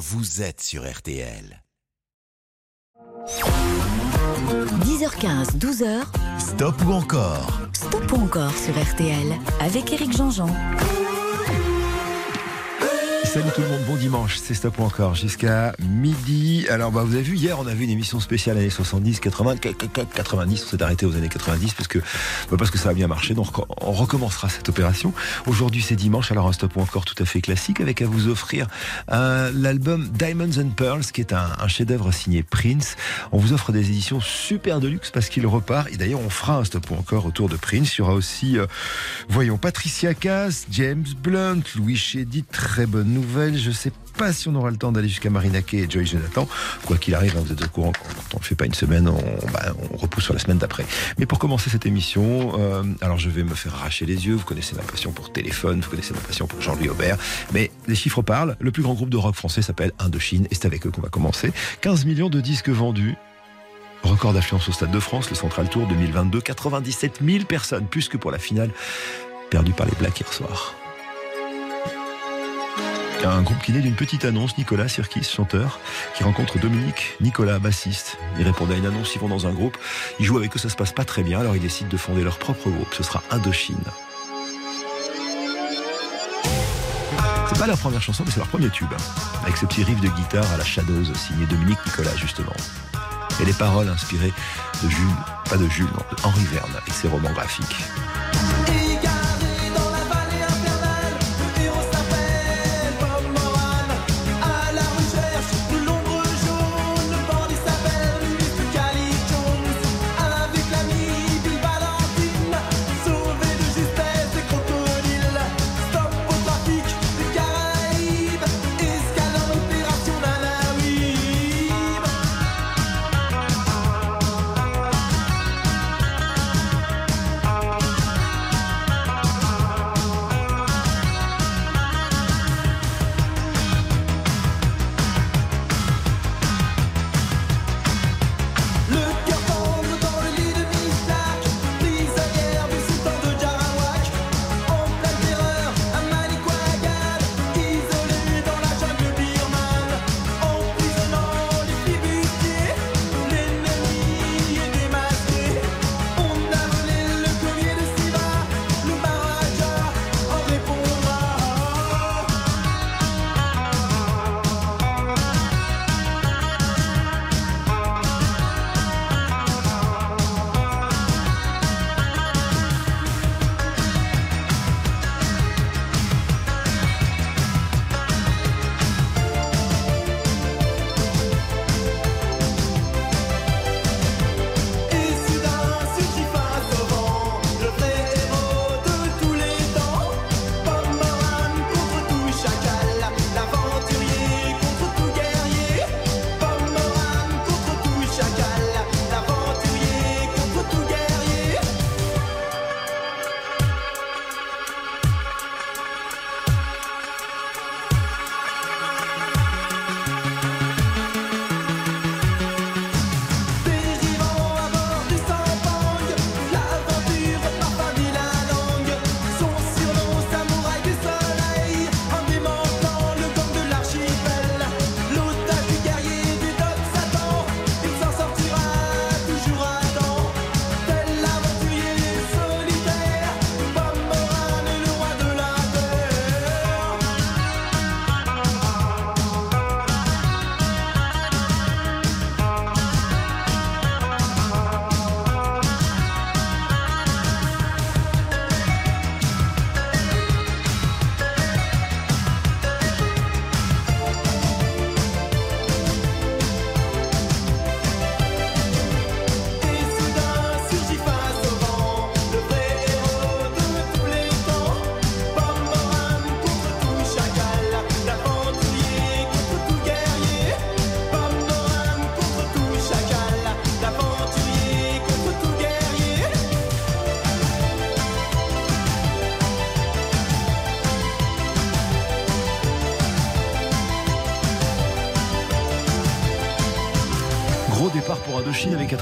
vous êtes sur RTL. 10h15, 12h. Stop ou encore? Stop ou encore sur RTL avec Eric Jean-Jean. Salut tout le monde, bon dimanche, c'est Stop ou encore jusqu'à midi. Alors bah, vous avez vu, hier on a vu une émission spéciale années 70, 80, 90, on s'est arrêté aux années 90 parce que, bah, parce que ça a bien marché, donc on recommencera cette opération. Aujourd'hui c'est dimanche, alors un Stop ou encore tout à fait classique avec à vous offrir l'album Diamonds and Pearls qui est un, chef-d'œuvre signé Prince. On vous offre des éditions super de luxe parce qu'il repart et d'ailleurs on fera un Stop ou encore autour de Prince. Il y aura aussi, euh, voyons, Patricia Cass, James Blunt, Louis Chédid, très bonne je ne sais pas si on aura le temps d'aller jusqu'à Marina Kay et Joy Jonathan. Quoi qu'il arrive, hein, vous êtes au courant, quand on ne fait pas une semaine, bah, on, repousse sur la semaine d'après. Mais pour commencer cette émission, euh, alors je vais me faire arracher les yeux. Vous connaissez ma passion pour téléphone, vous connaissez ma passion pour Jean-Louis Aubert. Mais les chiffres parlent. Le plus grand groupe de rock français s'appelle Indochine et c'est avec eux qu'on va commencer. 15 millions de disques vendus. Record d'affluence au Stade de France, le Central Tour 2022. 97 000 personnes, plus que pour la finale perdue par les Blacks hier soir. Un groupe qui naît d'une petite annonce, Nicolas Sirkis, chanteur, qui rencontre Dominique Nicolas, bassiste. Il répond à une annonce, ils vont dans un groupe, ils jouent avec eux, ça se passe pas très bien, alors ils décident de fonder leur propre groupe, ce sera Indochine. C'est pas leur première chanson, mais c'est leur premier tube, avec ce petit riff de guitare à la Shadows, signé Dominique Nicolas, justement. Et les paroles inspirées de Jules, pas de Jules, non, de Henri Verne, et ses romans graphiques.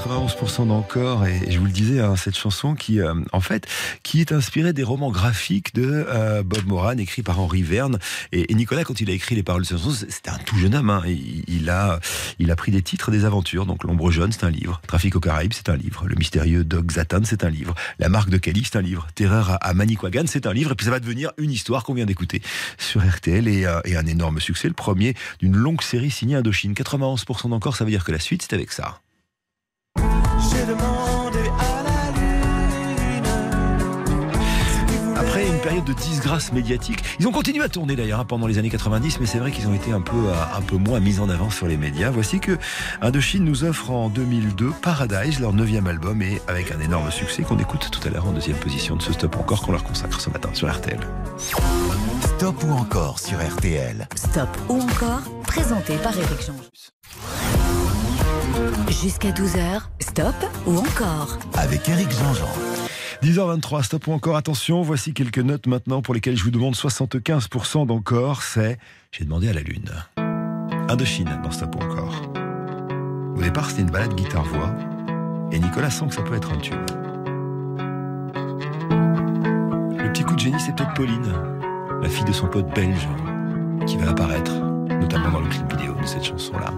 91% d'encore et je vous le disais, hein, cette chanson qui, euh, en fait, qui est inspirée des romans graphiques de euh, Bob Moran, écrit par Henri Verne. Et, Nicolas, quand il a écrit les paroles de cette chanson, c'était un tout jeune homme. Hein. Il, a, il a pris des titres des aventures. Donc L'ombre jaune, c'est un livre. Trafic aux Caraïbes, c'est un livre. Le mystérieux Dog Zatan, c'est un livre. La marque de Cali, c'est un livre. Terreur à, à Manicouagan, c'est un livre. Et puis ça va devenir une histoire qu'on vient d'écouter sur RTL et, euh, et un énorme succès. Le premier d'une longue série signée Indochine. 91% d'encore, ça veut dire que la suite, c'est avec ça. Après une période de disgrâce médiatique, ils ont continué à tourner d'ailleurs hein, pendant les années 90, mais c'est vrai qu'ils ont été un peu, euh, un peu moins mis en avant sur les médias. Voici que Indochine nous offre en 2002 Paradise, leur neuvième album, et avec un énorme succès qu'on écoute tout à l'heure en deuxième position de ce stop encore qu'on leur consacre ce matin sur RTL. Stop ou encore sur RTL. Stop ou encore, présenté par Eric Jean. Jusqu'à 12h, stop ou encore Avec Eric Jean-Jean. 10h23, stop ou encore, attention, voici quelques notes maintenant pour lesquelles je vous demande 75% d'encore, c'est j'ai demandé à la Lune. Indochine dans stop ou encore. Au départ, c'était une balade guitare-voix, et Nicolas sent que ça peut être un tube. Le petit coup de génie, c'est peut-être Pauline, la fille de son pote belge, qui va apparaître, notamment dans le clip vidéo de cette chanson-là.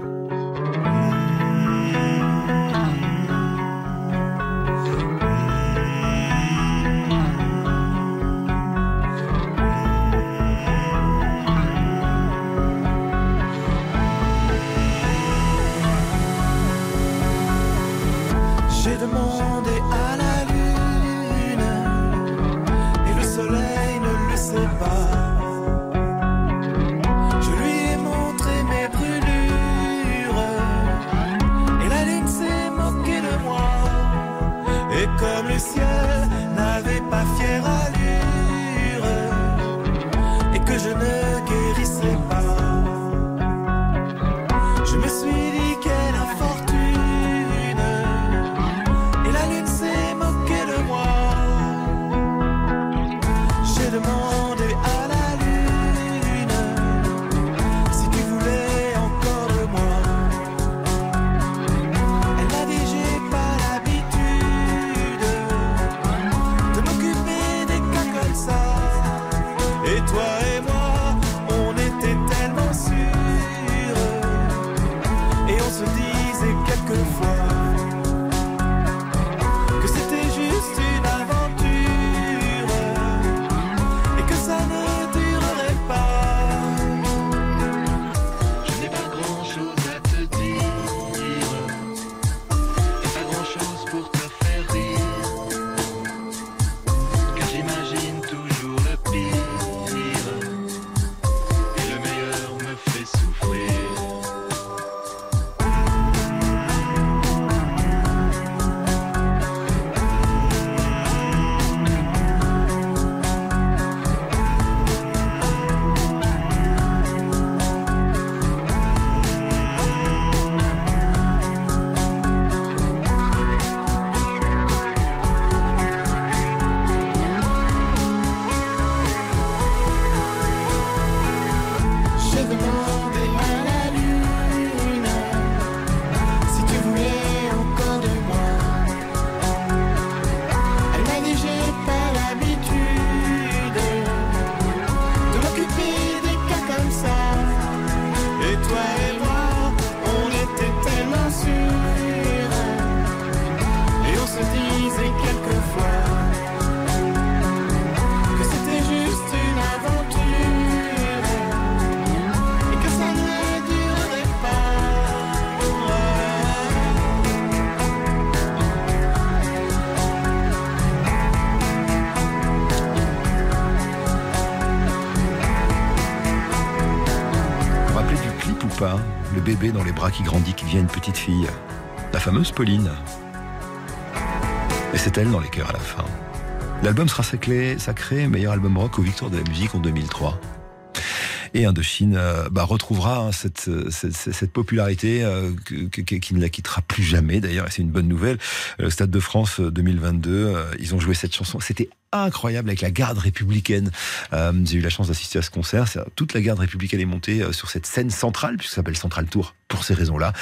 Dans les bras qui grandit, qui devient une petite fille. La fameuse Pauline. Et c'est elle dans les cœurs à la fin. L'album sera sacré, sacré meilleur album rock aux victoires de la musique en 2003. Et Indochine euh, bah, retrouvera hein, cette, cette, popularité euh, qui ne la quittera plus jamais. D'ailleurs, c'est une bonne nouvelle. Le Stade de France 2022, euh, ils ont joué cette chanson. C'était incroyable avec la garde républicaine. Euh, j'ai eu la chance d'assister à ce concert. Toute la garde républicaine est montée euh, sur cette scène centrale, puisque ça s'appelle Central Tour pour ces raisons-là.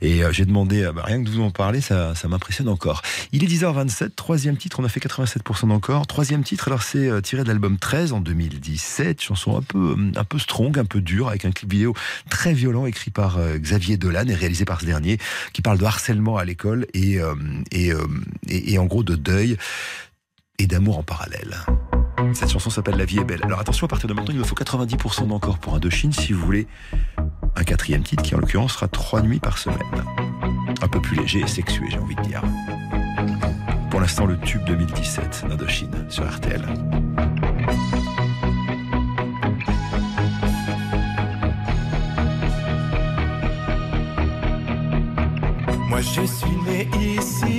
Et euh, j'ai demandé, bah, rien que de vous en parler, ça, m'impressionne encore. Il est 10h27, troisième titre, on a fait 87% d'encore. Troisième titre, alors c'est tiré de l'album 13 en 2017, chanson un peu, un peu strong, un peu dure, avec un clip vidéo très violent écrit par Xavier Dolan et réalisé par ce dernier, qui parle de harcèlement à l'école et, et, et, et en gros de deuil et d'amour en parallèle. Cette chanson s'appelle La vie est belle. Alors attention, à partir de maintenant, il me faut 90% d'encore pour Indochine si vous voulez un quatrième titre qui en l'occurrence sera trois nuits par semaine. Un peu plus léger et sexué, j'ai envie de dire. Pour l'instant, le tube 2017 d'Indochine sur RTL. Moi je suis né ici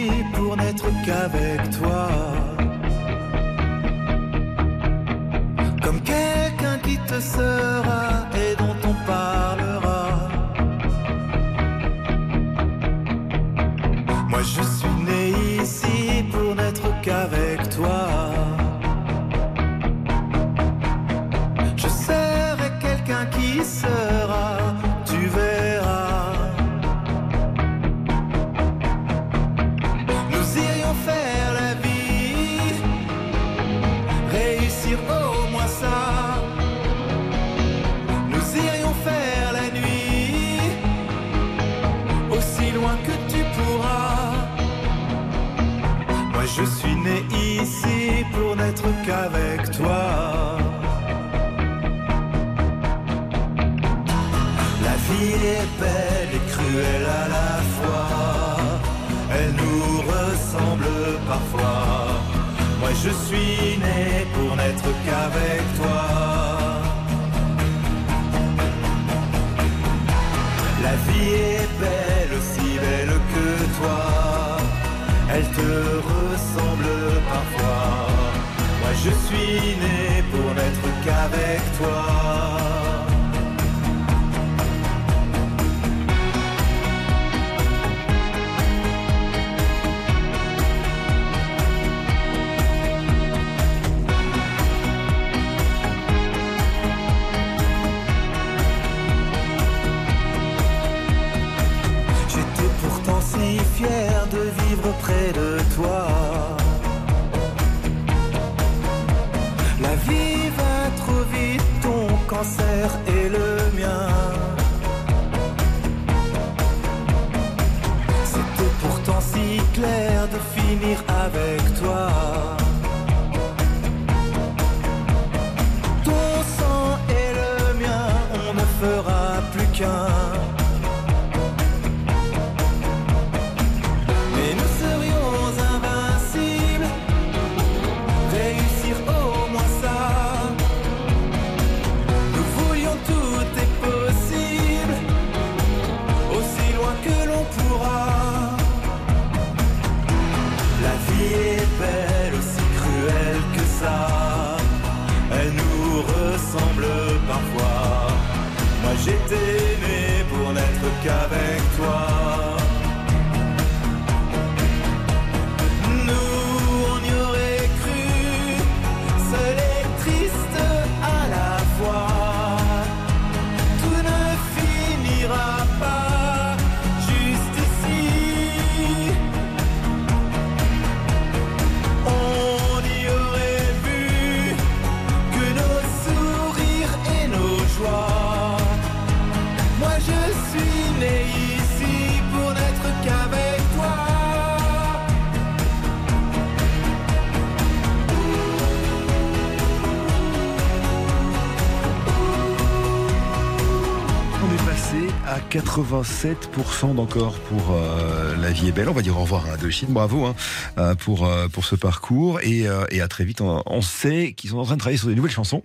87% d'encore pour euh, La vie est belle. On va dire au revoir à Indochine. Bravo hein, euh, pour, euh, pour ce parcours et, et, à très vite. On, sait qu'ils sont en train de travailler sur des nouvelles chansons.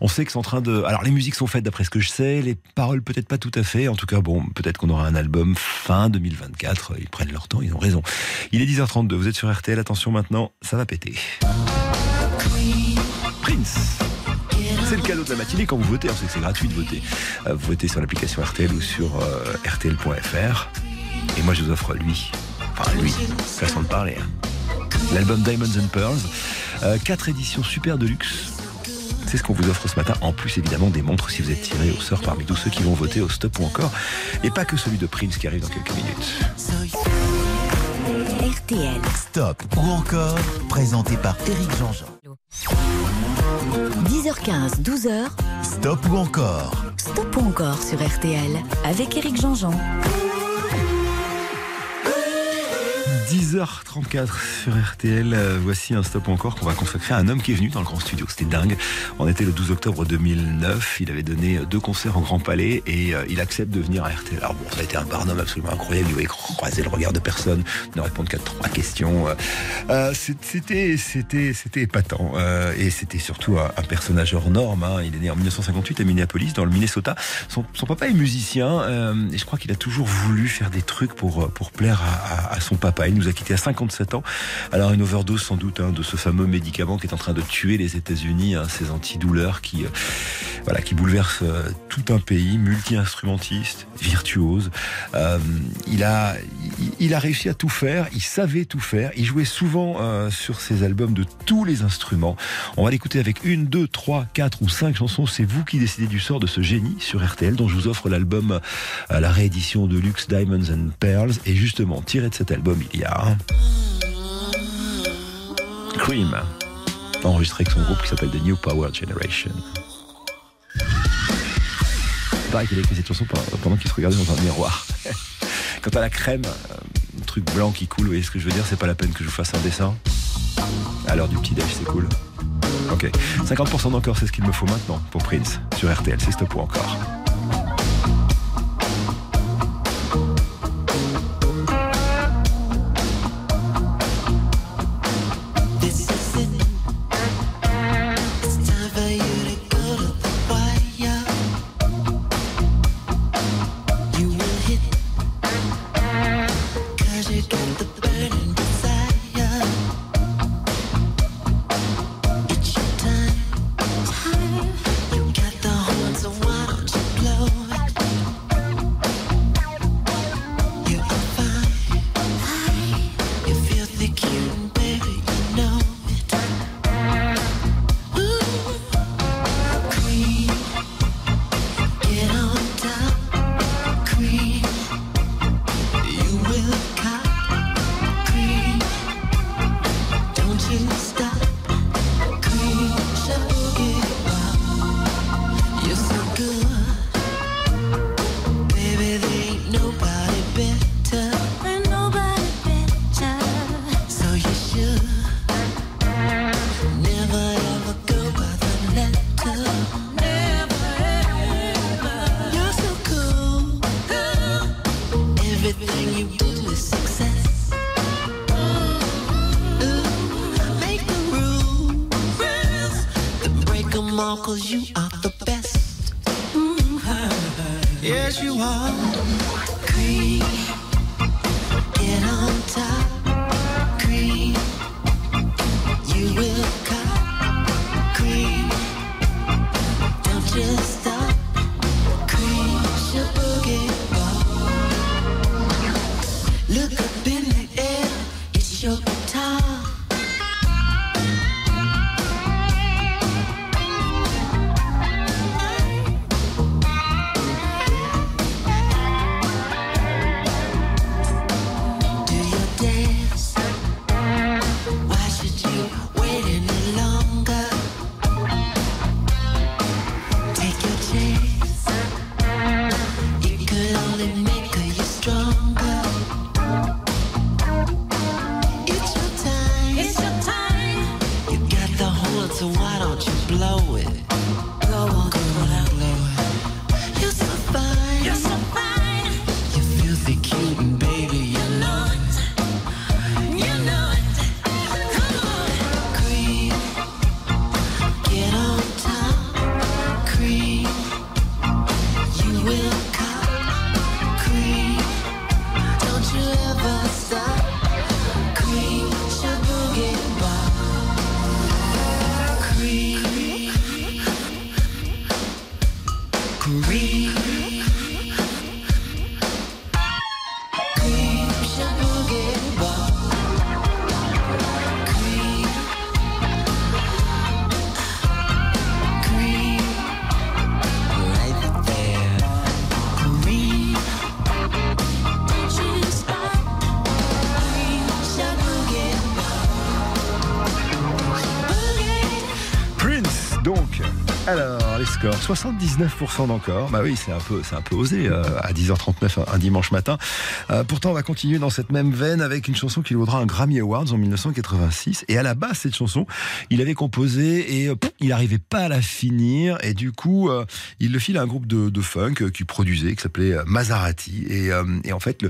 On sait qu'ils sont en train de. Alors les musiques sont faites d'après ce que je sais, les paroles peut-être pas tout à fait. En tout cas, bon, peut-être qu'on aura un album fin 2024. Ils prennent leur temps, ils ont raison. Il est 10h32, vous êtes sur RTL. Attention maintenant, ça va péter. Prince. C'est le cadeau de la matinée quand vous votez. On sait que c'est gratuit de voter. Euh, vous votez sur l'application RTL ou sur euh, RTL.fr. Et moi, je vous offre lui. Enfin, lui, façon de parler. Hein. L'album Diamonds and Pearls. Euh, quatre éditions super de luxe. C'est ce qu'on vous offre ce matin, en plus évidemment des montres si vous êtes tiré au sort parmi tous ceux qui vont voter au stop ou encore. Et pas que celui de Prince qui arrive dans quelques minutes. RTL. Stop ou encore, présenté par Eric Jean-Jean. 10h15, 12h. Stop ou encore, Stop ou encore sur RTL avec Eric Jean-Jean. 10h34 sur RTL, euh, voici un stop encore qu'on va consacrer à un homme qui est venu dans le grand studio. C'était dingue. On était le 12 octobre 2009. Il avait donné deux concerts au Grand Palais et euh, il accepte de venir à RTL. Alors bon, ça a été un barnum absolument incroyable. Il voyait croiser le regard de personne, ne répondre qu'à trois questions. Euh, c'était, c'était, c'était épatant. Euh, et c'était surtout un, personnage hors norme. hein. Il est né en 1958 à Minneapolis, dans le Minnesota. Son, papa est musicien euh, et je crois qu'il a toujours voulu faire des trucs pour, euh, pour plaire à, son papa. Nous a quittés à 57 ans. Alors une overdose sans doute hein, de ce fameux médicament qui est en train de tuer les États-Unis, hein, ces antidouleurs qui, euh, voilà, qui bouleversent euh, tout un pays, multi-instrumentiste, virtuose. Euh, il a, il, il a réussi à tout faire. Il savait tout faire. Il jouait souvent sur ses albums de tous les instruments. On va l'écouter avec une, deux, trois, quatre ou cinq chansons. C'est vous qui décidez du sort de ce génie sur RTL, dont je vous offre l'album, la réédition de Luxe Diamonds and Pearls. Et justement, tiré de cet album, il y a un Cream, enregistré avec son groupe qui s'appelle The New Power Generation. Pareil qu'il a écrit cette chanson pendant qu'il se regardait dans un miroir. Quant à la crème, euh, un truc blanc qui coule, vous voyez ce que je veux dire C'est pas la peine que je vous fasse un dessin. À l'heure du petit déj, c'est cool. Ok. 50% d'encore, c'est ce qu'il me faut maintenant pour Prince sur RTL. C'est stop ou encore. 79% d'encore. Bah oui, c'est un peu, un peu osé euh, à 10h39 un, dimanche matin. Euh, pourtant, on va continuer dans cette même veine avec une chanson qui lui vaudra un Grammy Awards en 1986. Et à la base, cette chanson, il avait composé et euh, il n'arrivait pas à la finir. Et du coup, il le file à un groupe de, funk qui produisait, qui s'appelait Maserati. Et, en fait,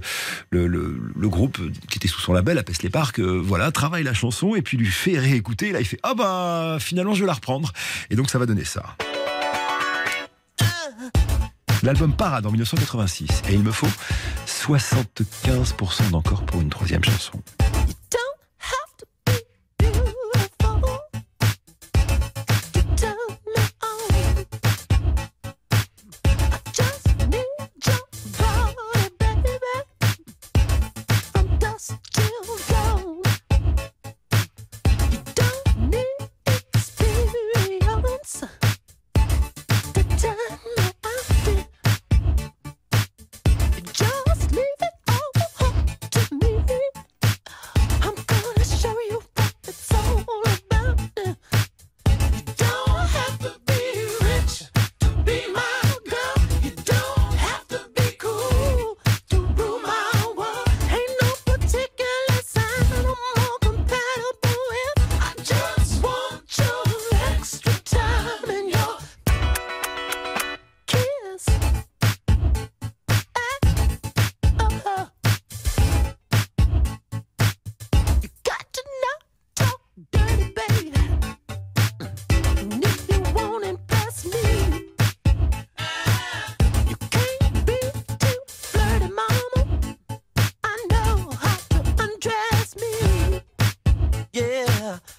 le, groupe qui était sous son label, Paisley Park, euh, voilà, travaille la chanson et puis lui fait réécouter. Et là, il fait Ah bah, finalement, je vais la reprendre. Et donc, ça va donner ça. L'album Parade en 1986 et il me faut 75% d'encore pour une troisième chanson. Yeah,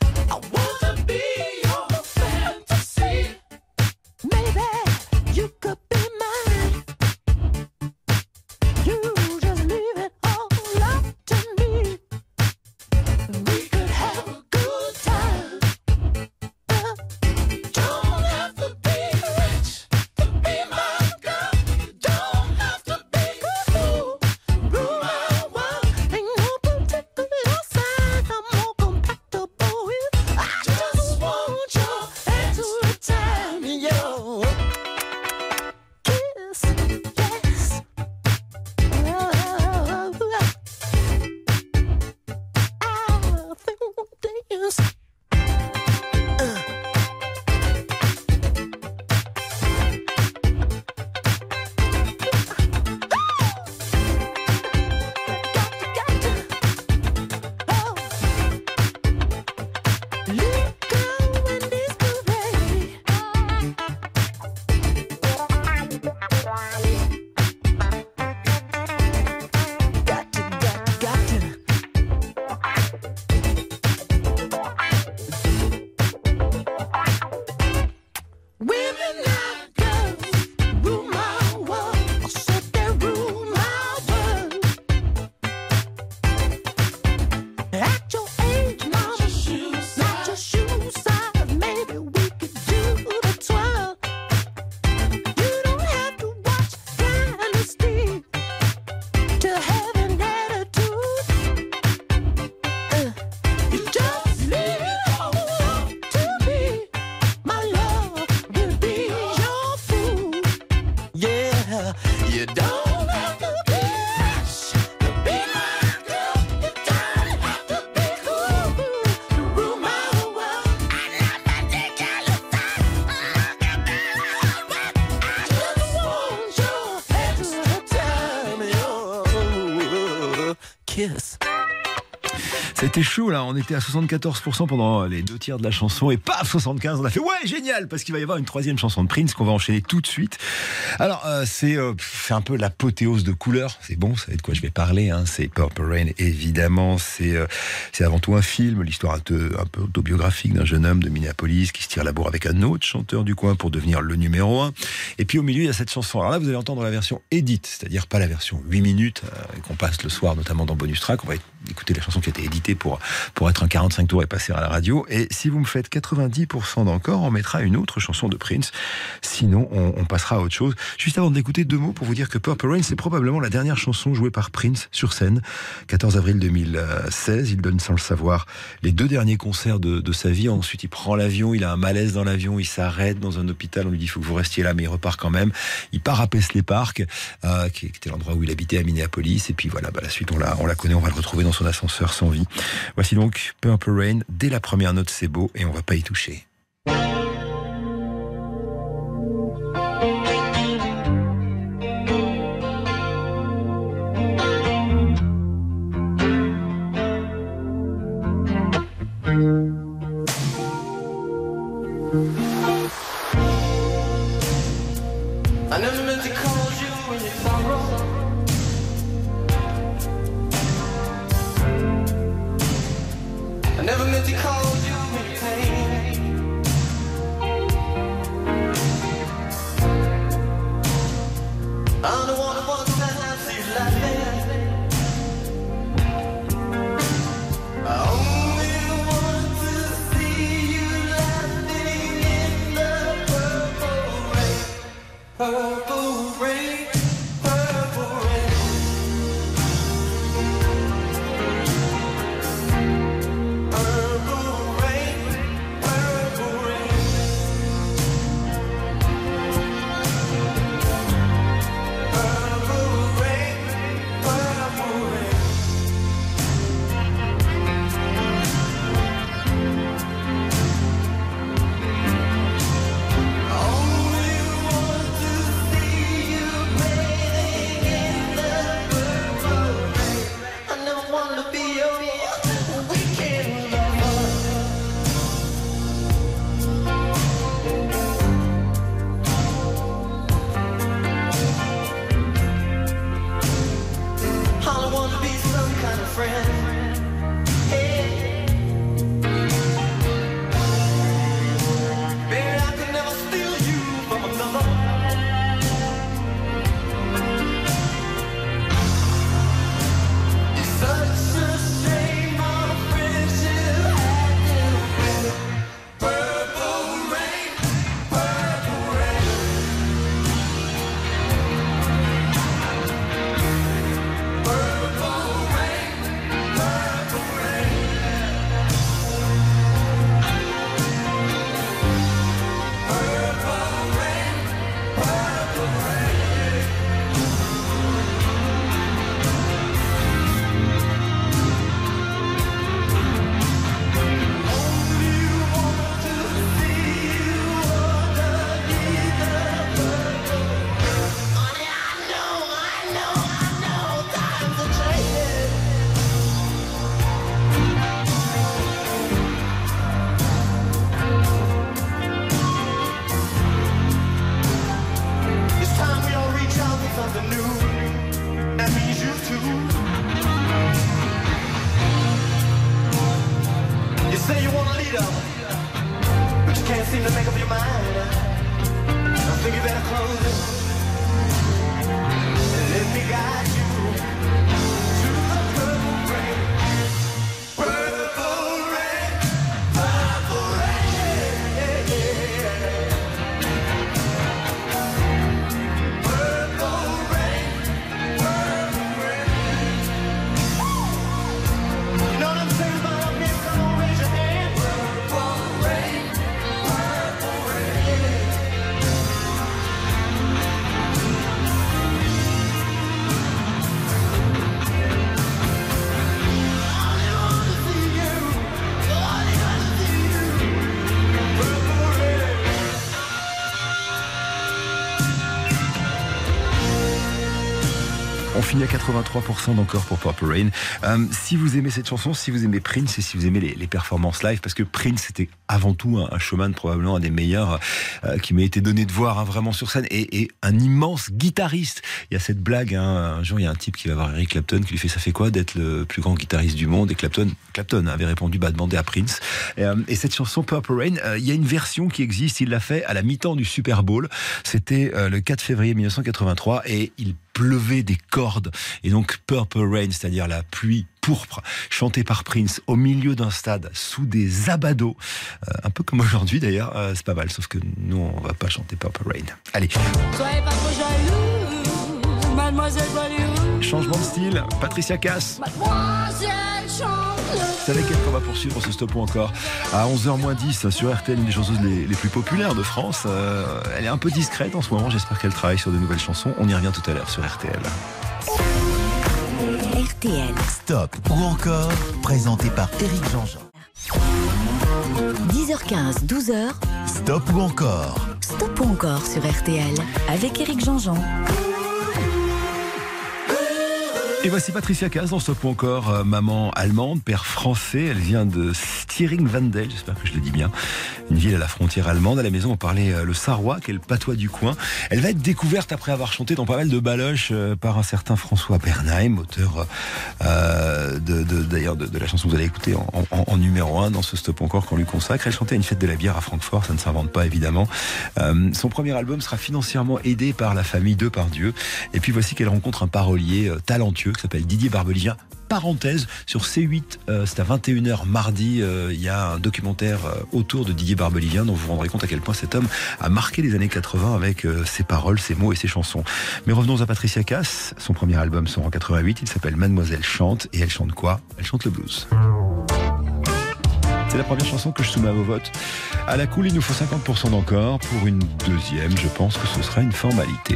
Là, on était à 74% pendant les deux tiers de la chanson et paf 75, on a fait ouais génial parce qu'il va y avoir une troisième chanson de Prince qu'on va enchaîner tout de suite. Alors euh, c'est euh, c'est un peu l'apothéose de couleurs, c'est bon, vous savez de quoi je vais parler, hein. c'est Purple Rain évidemment, c'est euh, c'est avant tout un film, l'histoire un peu, autobiographique d'un jeune homme de Minneapolis qui se tire la bourre avec un autre chanteur du coin pour devenir le numéro un. Et puis au milieu il y a cette chanson. Alors là vous allez entendre la version edit, c'est-à-dire pas la version 8 minutes qu'on passe le soir notamment dans Bonus Track. Écouter la chanson qui a été éditée pour, pour être un 45 tours et passer à la radio. Et si vous me faites 90% d'encore, on mettra une autre chanson de Prince. Sinon, on, passera à autre chose. Juste avant d'écouter deux mots pour vous dire que Purple Rain, c'est probablement la dernière chanson jouée par Prince sur scène. 14 avril 2016, il donne sans le savoir les deux derniers concerts de, de sa vie. Ensuite, il prend l'avion, il a un malaise dans l'avion, il s'arrête dans un hôpital, on lui dit il faut que vous restiez là, mais il repart quand même. Il part à Paisley Park, euh, qui était l'endroit où il habitait à Minneapolis. Et puis voilà, bah, la suite, on la, on la connaît, on va le retrouver dans son ascenseur sans vie. Voici donc Purple Rain. Dès la première note, c'est beau et on va pas y toucher. On finit à 83% d'encore pour Purple Rain. Euh, si vous aimez cette chanson, si vous aimez Prince et si vous aimez les, performances live, parce que Prince c'était avant tout un, un showman, probablement un des meilleurs euh, qui m'a été donné de voir hein, vraiment sur scène et, un immense guitariste. Il y a cette blague, hein, un jour il y a un type qui va voir Eric Clapton qui lui fait ça fait quoi d'être le plus grand guitariste du monde? Et Clapton, Clapton avait répondu bah demandez à Prince. Et, euh, et cette chanson Purple Rain, il y a une version qui existe, il l'a fait à la mi-temps du Super Bowl. C'était le 4 février 1983 et il pleuvait des cordes. Et donc Purple Rain, c'est-à-dire la pluie pourpre, chantée par Prince au milieu d'un stade sous des abados. Euh, un peu comme aujourd'hui d'ailleurs, euh, c'est pas mal, sauf que nous on va pas chanter Purple Rain. Allez. Changement de style, Patricia Cass. C'est avec elle qu'on va poursuivre ce stop ou encore. À 11h10 sur RTL, une des chanteuses les, les plus populaires de France. Euh, elle est un peu discrète en ce moment, j'espère qu'elle travaille sur de nouvelles chansons. On y revient tout à l'heure sur RTL. RTL. Stop ou encore, présenté par Eric Jean-Jean. 10h15, 12h. Stop ou encore, Stop ou encore sur RTL avec Eric Jean-Jean. Et voici Patricia Cass dans Stop encore, euh, maman allemande, père français. Elle vient de Stiring-Wendel, j'espère que je le dis bien. Une ville à la frontière allemande. À la maison, on parlait euh, le sarrois, qui est patois du coin. Elle va être découverte après avoir chanté dans pas mal de baloches euh, par un certain François Bernheim, auteur d'ailleurs de, la chanson que vous allez écouter en, numéro 1 dans ce Stop encore qu'on lui consacre. Elle chantait à une fête de la bière à Francfort, ça ne s'invente pas évidemment. Son premier album sera financièrement aidé par la famille Depardieu. Et puis voici qu'elle rencontre un parolier euh, qui s'appelle Didier Barbelivien. Parenthèse, sur C8, euh, c'est à 21h mardi, euh, il y a un documentaire euh, autour de Didier Barbelivien dont vous vous rendrez compte à quel point cet homme a marqué les années 80 avec ses paroles, ses mots et ses chansons. Mais revenons à Patricia Cass. Son premier album sort en 88, il s'appelle Mademoiselle chante et elle chante quoi? Elle chante le blues. C'est la première chanson que je soumets à vos votes. À la cool, il nous faut 50% d'encore. Pour une deuxième, je pense que ce sera une formalité.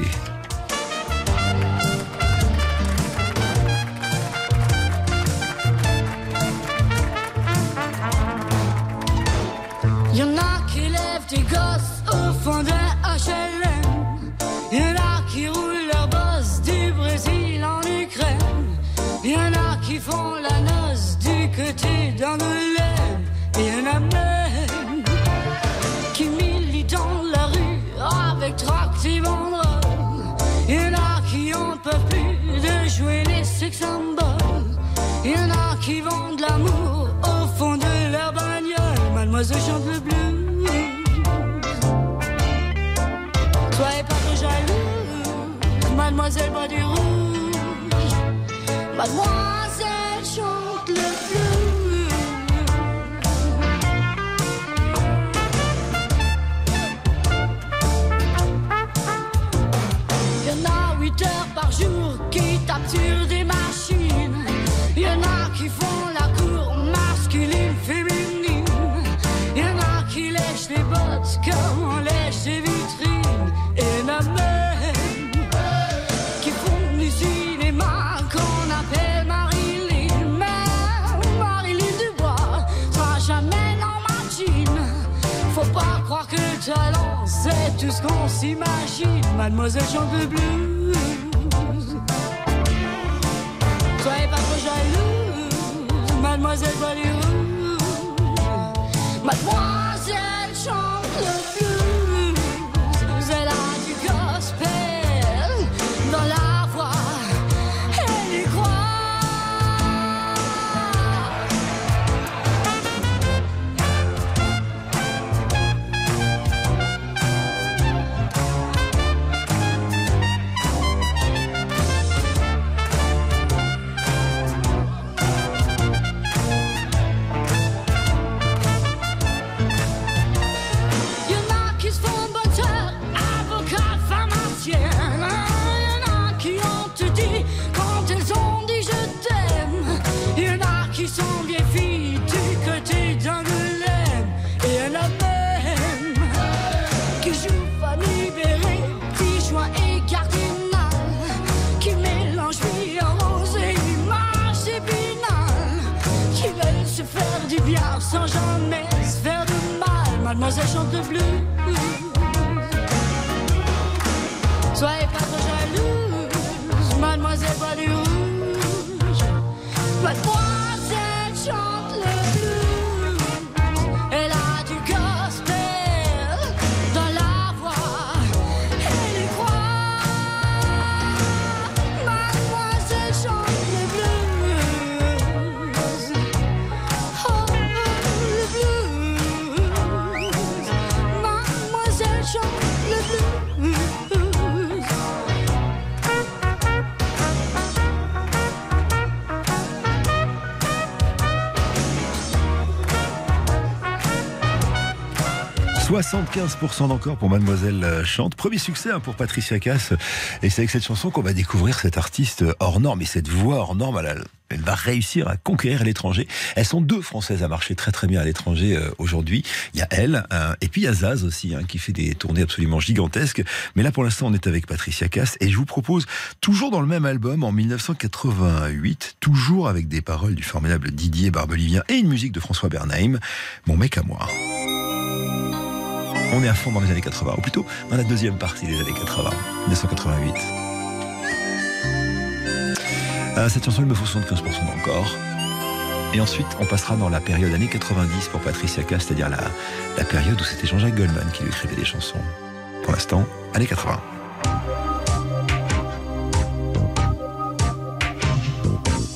Mademoiselle chante le blues. Soyez pas trop jaloux. Mademoiselle boit du rouge. Mademoiselle s'imagine. Mademoiselle chante le blues. Soyez pas trop jalouse, mademoiselle Bollywood. Mademoiselle mal. Mademoiselle chante. Soyez pas trop jalouse, mademoiselle boit du rouge. 75% d'encore pour Mademoiselle euh, Chante. Premier succès hein, pour Patricia Cass. Et c'est avec cette chanson qu'on va découvrir cet artiste hors norme. Et cette voix hors norme, elle, va réussir à conquérir l'étranger. Elles sont deux françaises à marcher très très bien à l'étranger euh, aujourd'hui. Il y a elle, euh, et puis il y a Zaz aussi, hein, qui fait des tournées absolument gigantesques. Mais là pour l'instant on est avec Patricia Cass. Et je vous propose, toujours dans le même album, en 1988, toujours avec des paroles du formidable Didier Barbelivien et une musique de François Bernheim, Mon mec à moi. On est à fond dans les années 80, ou plutôt dans la deuxième partie des années 80, 1988. Euh, cette chanson, il me faut 75% d'encore. Et ensuite, on passera dans la période années 90 pour Patricia Cass, c'est-à-dire la, la période où c'était Jean-Jacques Goldman qui lui écrivait des chansons. Pour l'instant, années 80.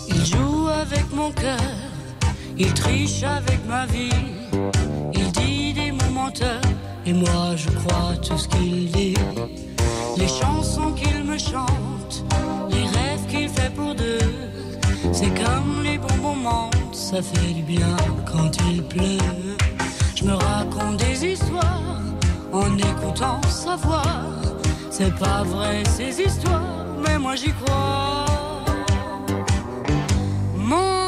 Il joue avec mon cœur, il triche avec ma vie, il dit des mots menteurs, et moi je crois tout ce qu'il dit. Les chansons qu'il me chante, les rêves qu'il fait pour deux, c'est comme les bons moments, ça fait du bien quand il pleut. Je me raconte des histoires en écoutant sa voix. C'est pas vrai ces histoires, mais moi j'y crois. Mon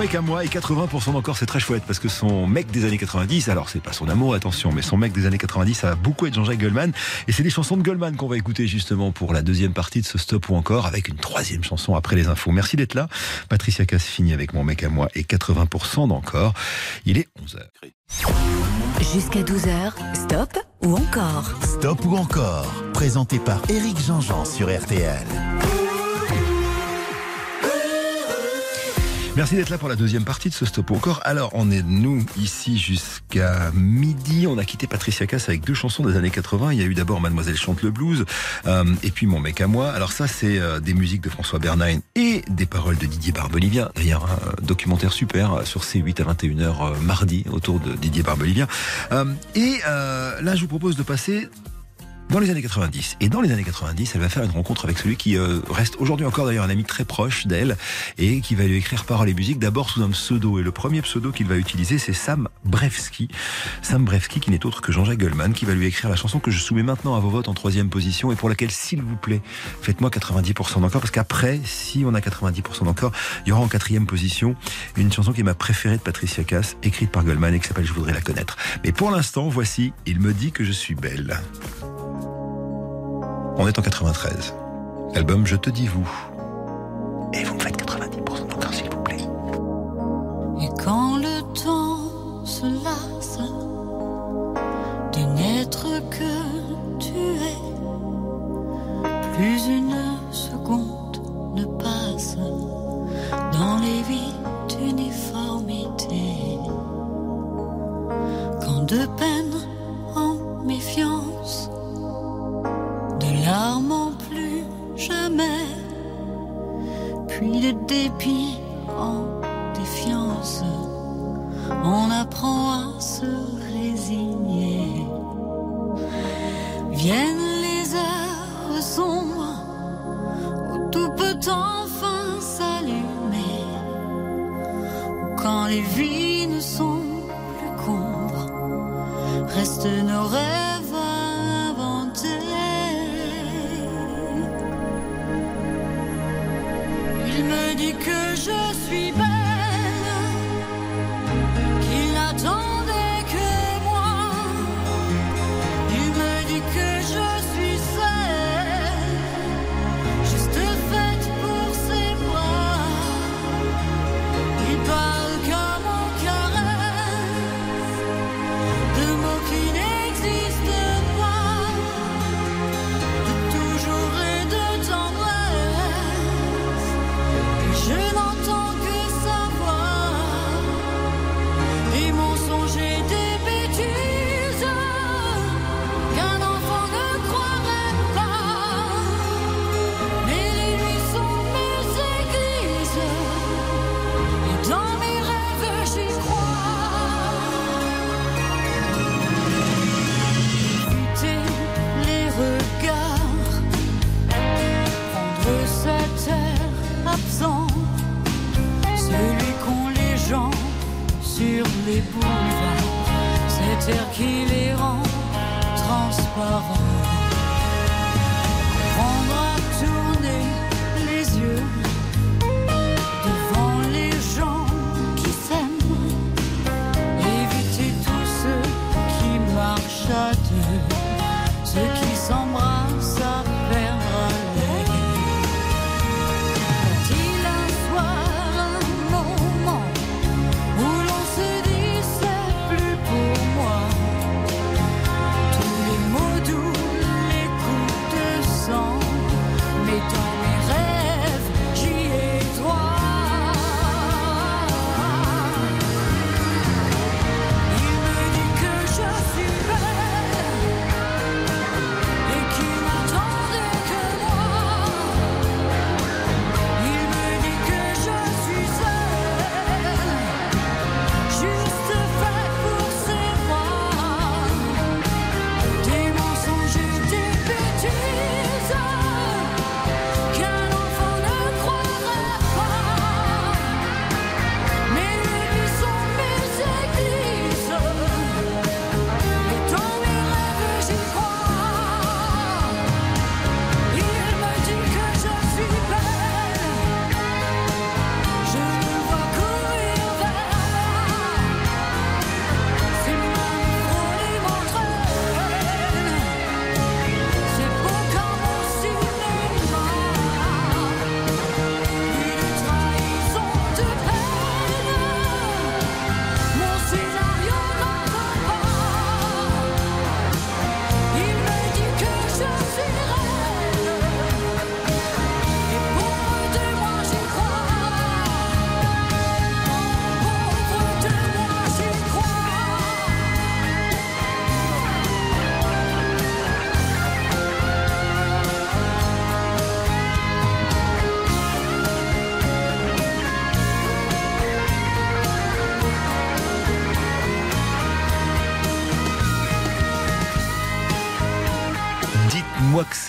mec à moi et 80% d'encore, c'est très chouette parce que son mec des années 90, alors c'est pas son amour, attention, mais son mec des années 90, ça va beaucoup être Jean-Jacques Goldman. Et c'est des chansons de Goldman qu'on va écouter justement pour la deuxième partie de ce stop ou encore avec une troisième chanson après les infos. Merci d'être là. Patricia Cass finit avec Mon mec à moi et 80% d'encore. Il est 11h. Jusqu'à 12h, stop ou encore? Stop ou encore Présenté par Éric Jean-Jean sur RTL. Merci d'être là pour la deuxième partie de ce stop encore. Alors, on est nous ici jusqu'à midi. On a quitté Patricia Cass avec deux chansons des années 80. Il y a eu d'abord Mademoiselle chante le blues euh, et puis Mon mec à moi. Alors ça, c'est euh, des musiques de François Bernheim et des paroles de Didier Barbelivien. D'ailleurs, un documentaire super euh, sur C8 à 21h euh, mardi autour de Didier Barbelivien. Euh, et euh, là, je vous propose de passer dans les années 90. Et dans les années 90, elle va faire une rencontre avec celui qui euh, reste aujourd'hui encore d'ailleurs un ami très proche d'elle et qui va lui écrire paroles et musique d'abord sous un pseudo. Et le premier pseudo qu'il va utiliser, c'est Sam Brevski. Sam Brevski qui n'est autre que Jean-Jacques Goldman qui va lui écrire la chanson que je soumets maintenant à vos votes en troisième position et pour laquelle, s'il vous plaît, faites-moi 90% d'encore parce qu'après, si on a 90% d'encore, il y aura en quatrième position une chanson qui est ma préférée de Patricia Cass, écrite par Goldman et qui s'appelle Je voudrais la connaître. Mais pour l'instant, voici Il me dit que je suis belle. On est en 93. L'album Je te dis vous. Et vous me faites 90% d'encore, s'il vous plaît. Et quand le temps se lasse de n'être que tu es, plus une seconde ne passe dans les vies d'uniformité. Quand de peine en méfiance, en plus jamais, puis de dépit en défiance, on apprend à se résigner. Viennent les heures sombres où tout peut enfin s'allumer, quand les vies ne sont plus qu'ombres, restent nos rêves me dit que je suis belle,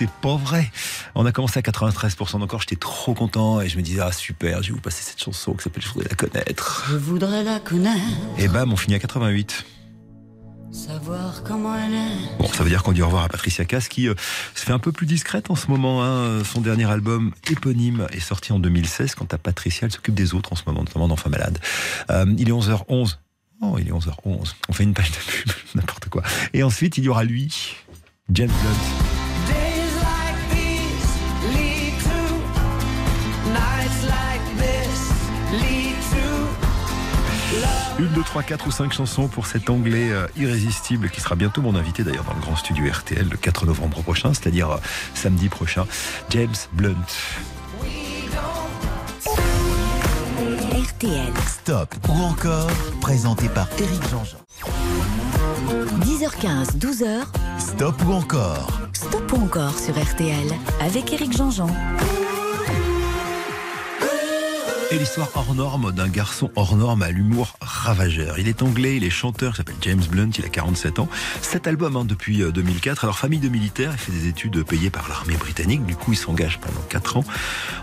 c'est pas vrai. On a commencé à 93% d'encore, j'étais trop content et je me disais, ah super, je vais vous passer cette chanson qui s'appelle Je voudrais la connaître. Je voudrais la connaître, Et bam, on finit à 88. savoir comment elle est. Bon, ça veut dire qu'on dit au revoir à Patricia Cass qui euh, se fait un peu plus discrète en ce moment. hein. Son dernier album éponyme est sorti en 2016. Quant à Patricia, elle s'occupe des autres en ce moment, notamment d'Enfants Malades. Euh, il est 11h11. Oh, il est 11h11. On fait une page de pub, n'importe quoi. Et ensuite, il y aura lui, James Blunt. 3, 4 ou 5 chansons pour cet anglais euh, irrésistible qui sera bientôt mon invité d'ailleurs dans le grand studio RTL le 4 novembre prochain, c'est-à-dire euh, samedi prochain, James Blunt. RTL. Stop ou encore, présenté par Eric Jean-Jean. 10h15, 12h. Stop ou encore. Stop ou encore sur RTL avec Eric Jean-Jean. Et l'histoire hors norme d'un garçon hors norme à l'humour ravageur. Il est anglais, il est chanteur, il s'appelle James Blunt, il a 47 ans. Cet album hein, depuis euh, 2004. Alors famille de militaires, il fait des études payées par l'armée britannique. Du coup, il s'engage pendant 4 ans.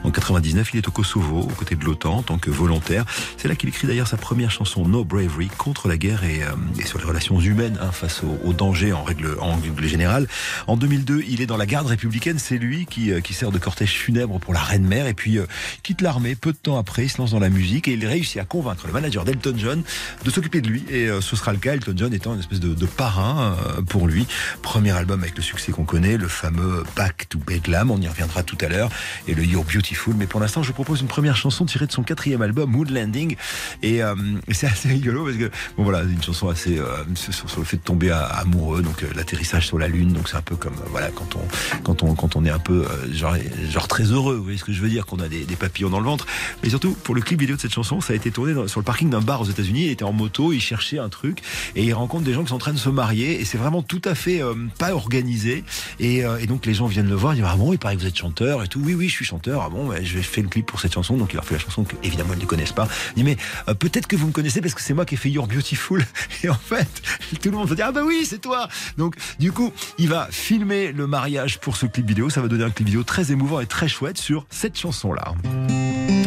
En 99, il est au Kosovo, aux côtés de l'OTAN, en tant que volontaire. C'est là qu'il écrit d'ailleurs sa première chanson No Bravery contre la guerre et, euh, sur les relations humaines hein, face au, au danger en règle, en générale. En 2002, il est dans la garde républicaine. C'est lui qui, euh, qui sert de cortège funèbre pour la reine mère et puis euh, quitte l'armée peu de temps après. Il se lance dans la musique et il réussit à convaincre le manager d'Elton John de s'occuper de lui. Et euh, ce sera le cas, Elton John étant une espèce de, parrain euh, pour lui. Premier album avec le succès qu'on connaît, le fameux Back to Bedlam. On y reviendra tout à l'heure. Et le You're Beautiful. Mais pour l'instant, je vous propose une première chanson tirée de son quatrième album, Mood Landing. Et, euh, c'est assez rigolo parce que, bon voilà, une chanson assez sur, le fait de tomber amoureux. Donc l'atterrissage sur la lune. Donc c'est un peu comme voilà quand on quand on quand on est un peu genre genre très heureux. Vous voyez ce que je veux dire? Qu'on a des, des papillons dans le ventre. Mais surtout pour le clip vidéo de cette chanson, ça a été tourné dans- sur le parking d'un bar aux États-Unis. Il était en moto, il cherchait un truc et il rencontre des gens qui sont en train de se marier. Et c'est vraiment tout à fait euh, pas organisé. Et, euh, et donc les gens viennent le voir, ils disent ah bon, il paraît que vous êtes chanteur et tout. Oui oui, je suis chanteur. Ah bon, je faire le clip pour cette chanson. Donc il leur fait la chanson que évidemment ils ne connaissent pas. Il dit mais euh, peut-être que vous me connaissez parce que c'est moi qui ai fait You're Beautiful. Et en fait, tout le monde va dire ah bah oui, c'est toi. Donc du coup, il va filmer le mariage pour ce clip vidéo. Ça va donner un clip vidéo très émouvant et très chouette sur cette chanson là,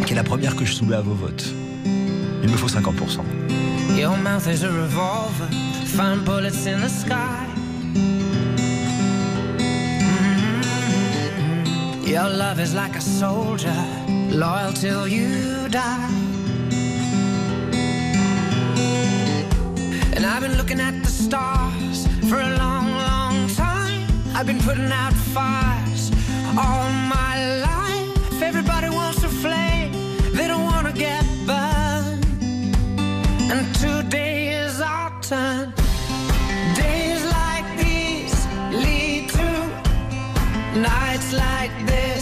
qui est la première que je soumets à vos votes. Il me faut 50%. Your mouth is a revolver, find bullets in the sky. Mhm. Your love is like a soldier, loyal till you die. And I've been looking at the stars for a long, long time. I've been putting out fires all my life. Everybody wants a flame, they don't want to get burned. And today is our turn. Days like these lead to nights like this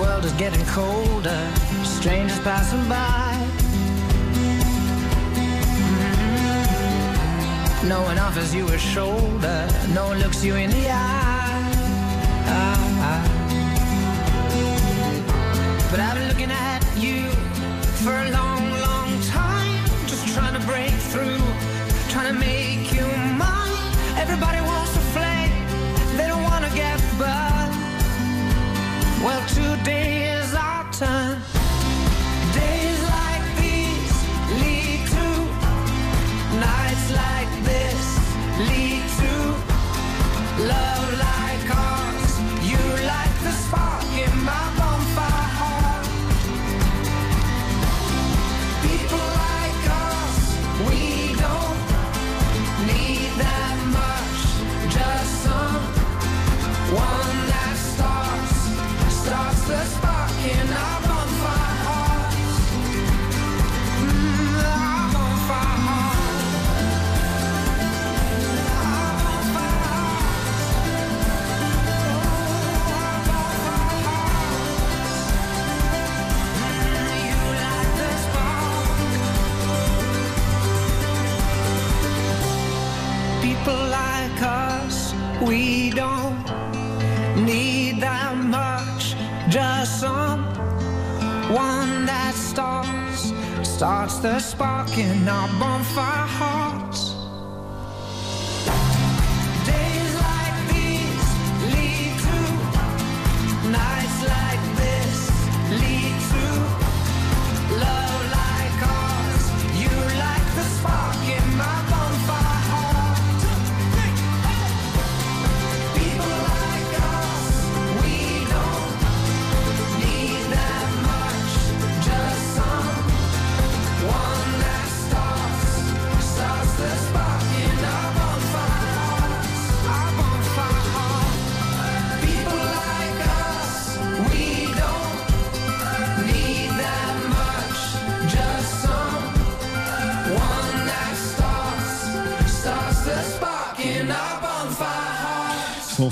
world is getting colder, strangers passing by. Mhm. No one offers you a shoulder, no one looks you in the eye. But I've been looking at you for a long, long time, just trying to break through, trying to make you mine. Everybody Well, today is our turn.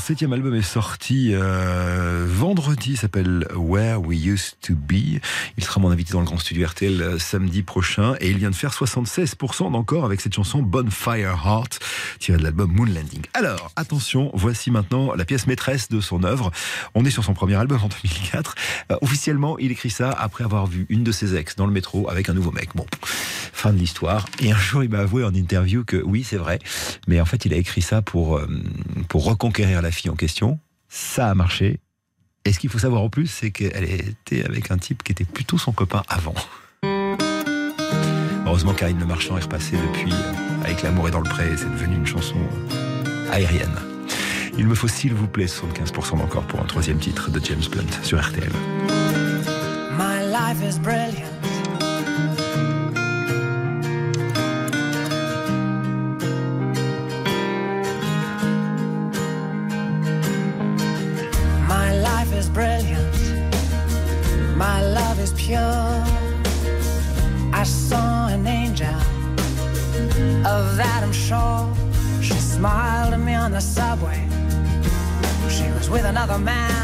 Septième album est sorti euh, vendredi, s'appelle Where We Used to Be. Il sera mon invité dans le grand studio RTL euh, samedi prochain et il vient de faire 76% d'encore avec cette chanson Bonfire Heart tirée de l'album Moon Landing. Alors, attention, voici maintenant la pièce maîtresse de son œuvre. On est sur son premier album en 2004. Euh, officiellement, il écrit ça après avoir vu une de ses ex dans le métro avec un nouveau mec. Bon, fin de l'histoire. Et un jour, il m'a avoué en interview que oui, c'est vrai, mais en fait, il a écrit ça pour, euh, pour reconquérir la en question. Ça a marché. Et ce qu'il faut savoir en plus, c'est qu'elle était avec un type qui était plutôt son copain avant. Heureusement, Karine Le Marchand est repassée depuis euh, avec L'amour est dans le pré. C'est devenu une chanson aérienne. Il me faut, s'il vous plaît, 75% d'encore pour un troisième titre de James Blunt sur RTL. My life is brilliant. Another man.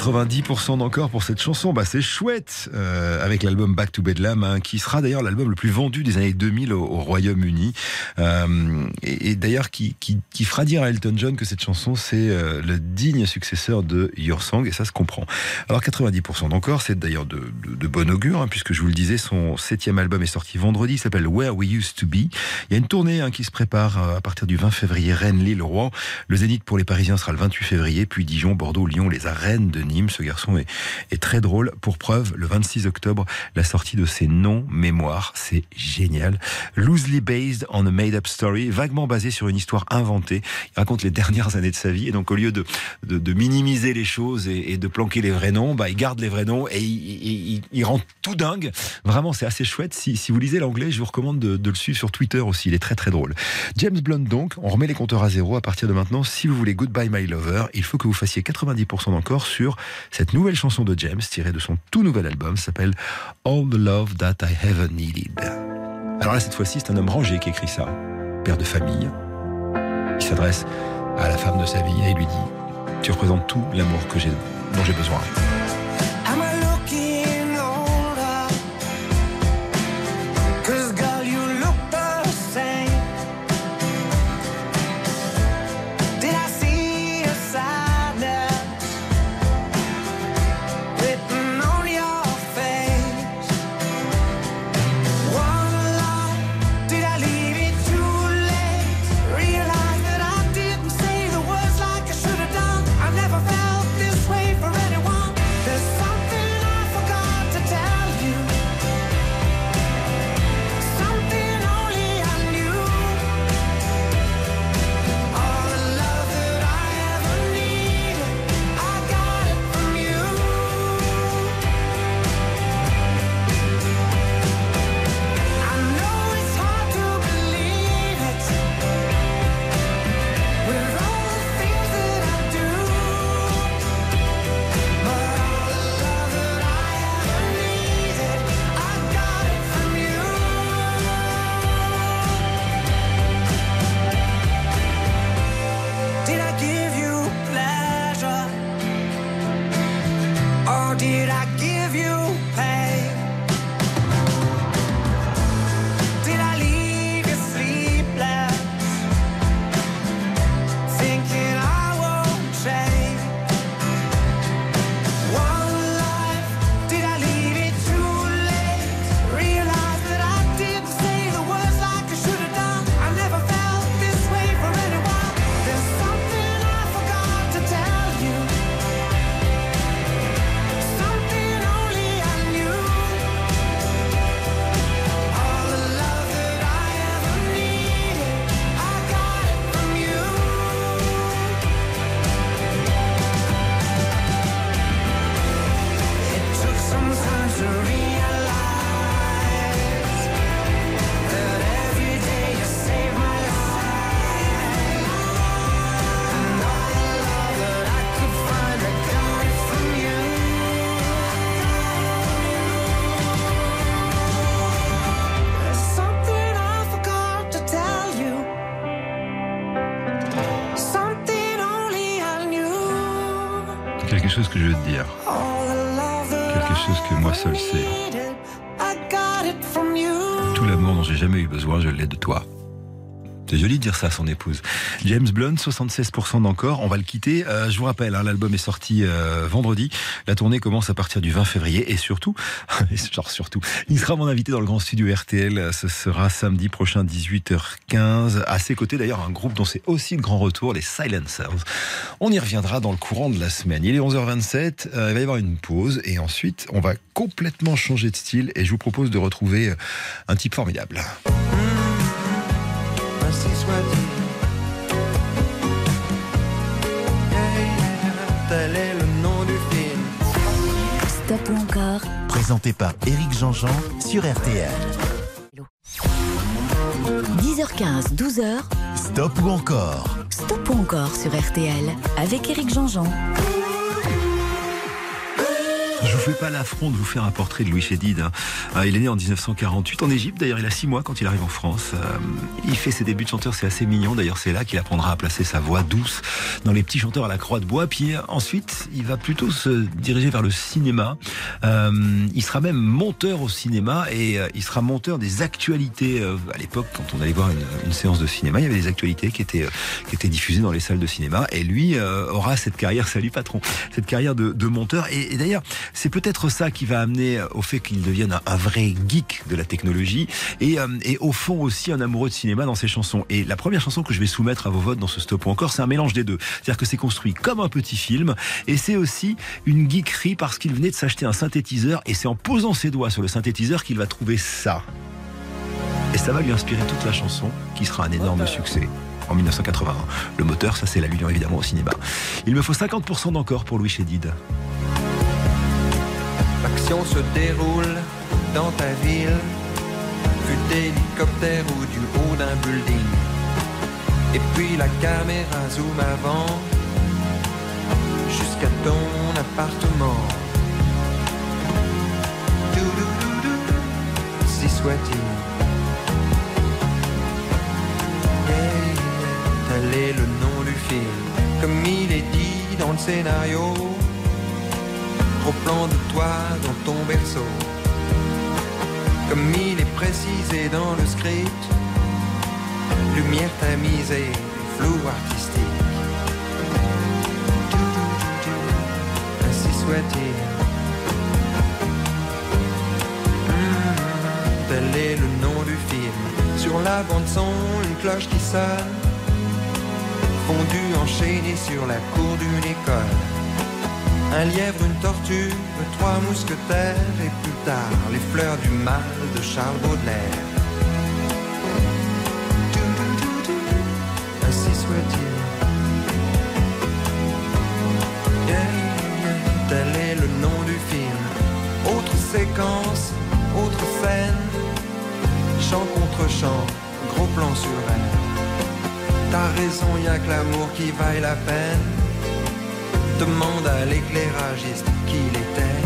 90% d'encore pour cette chanson, bah c'est chouette euh, avec l'album Back to Bedlam hein, qui sera d'ailleurs l'album le plus vendu des années 2000 au, au Royaume-Uni euh, et, d'ailleurs qui, fera dire à Elton John que cette chanson c'est euh, le digne successeur de Your Song et ça se comprend. Alors 90% d'encore, c'est d'ailleurs de, bon augure hein, puisque je vous le disais, son septième album est sorti vendredi, il s'appelle Where We Used to Be. Il y a une tournée hein, qui se prépare à partir du 20 février, Rennes, Lille, Rouen. Le Zénith pour les Parisiens sera le 28 février, puis Dijon, Bordeaux, Lyon, les arènes de Ce garçon est, très drôle. Pour preuve, le 26 octobre, la sortie de ses non-mémoires. C'est génial. Loosely based on a made-up story, vaguement basé sur une histoire inventée. Il raconte les dernières années de sa vie. Et donc, au lieu de, minimiser les choses et, de planquer les vrais noms, bah, il garde les vrais noms et il, il, rend tout dingue. Vraiment, c'est assez chouette. Si, si vous lisez l'anglais, je vous recommande de, de, le suivre sur Twitter aussi. Il est très très drôle. James Blunt, donc, on remet les compteurs à zéro à partir de maintenant. Si vous voulez Goodbye My Lover, il faut que vous fassiez 90% d'encore sur cette nouvelle chanson de James tirée de son tout nouvel album. s'appelle All the Love That I Ever Needed. Alors là, cette fois-ci, c'est un homme rangé qui écrit ça. Père de famille. Il s'adresse à la femme de sa vie et lui dit Tu représentes tout l'amour dont j'ai besoin. Joli de dire ça à son épouse. James Blunt, 76% d'encore. On va le quitter. Euh, je vous rappelle, hein, l'album est sorti euh, vendredi. La tournée commence à partir du 20 février. Et surtout, genre surtout, il sera mon invité dans le grand studio RTL. Ce sera samedi prochain, 18h15. À ses côtés, d'ailleurs, un groupe dont c'est aussi le grand retour, les Silencers. On y reviendra dans le courant de la semaine. Il est 11h27. euh, il va y avoir une pause. Et ensuite, on va complètement changer de style. Et je vous propose de retrouver euh, un type formidable. Merci, soit dit. Tel est le nom du film. Stop ou encore Présenté par Éric Jean-Jean sur RTL. 10h15, 12h, Stop ou encore Stop ou encore sur RTL avec Eric Jean-Jean. Je vous fais pas l'affront de vous faire un portrait de Louis Chédid. hein. Euh, il est né en 1948 en Égypte. D'ailleurs, il a six mois quand il arrive en France. Euh, il fait ses débuts de chanteur, c'est assez mignon. D'ailleurs, c'est là qu'il apprendra à placer sa voix douce dans les petits chanteurs à la croix de bois. Puis euh, ensuite, il va plutôt se diriger vers le cinéma. Il sera même monteur au cinéma et il sera monteur des actualités. À l'époque, quand on allait voir une, séance de cinéma, il y avait des actualités qui étaient, qui étaient diffusées dans les salles de cinéma. Et lui aura cette carrière, salut patron, cette carrière de, monteur. Et d'ailleurs, c'est peut-être ça qui va amener au fait qu'il devienne un, un vrai geek de la technologie et, euh, et au fond aussi un amoureux de cinéma dans ses chansons. Et la première chanson que je vais soumettre à vos votes dans ce stop ou encore, c'est un mélange des deux. C'est-à-dire que c'est construit comme un petit film et c'est aussi une geekerie parce qu'il venait de s'acheter un synthétiseur et c'est en posant ses doigts sur le synthétiseur qu'il va trouver ça. Et ça va lui inspirer toute la chanson qui sera un énorme succès. En 1981. Le moteur, ça c'est l'allusion évidemment au cinéma. Il me faut 50% d'encore pour Louis Chédid. L'action se déroule dans ta ville, fut d'hélicoptère ou du haut d'un building. Et puis la caméra zoom avant, jusqu'à ton appartement. Si soit-il. Tel est le nom du film, comme il est dit dans le scénario. Gros plan de toi dans ton berceau. Comme il est précisé dans le script, lumière tamisée, flou artistique. Ainsi soit-il. Hmm, Tel est le nom du film. Sur la bande son, une cloche qui sonne. Fondu enchaîné sur la cour d'une école. Un lièvre, une tortue, trois mousquetaires et plus tard les fleurs du mal de Charles Baudelaire. Ainsi soit-il. Yeah, Tel est le nom du film. Autre séquence, autre scène. Chant contre chant, gros plan sur elle. T'as raison, y a que l'amour qui vaille la peine. Demande à l'éclairagiste qui il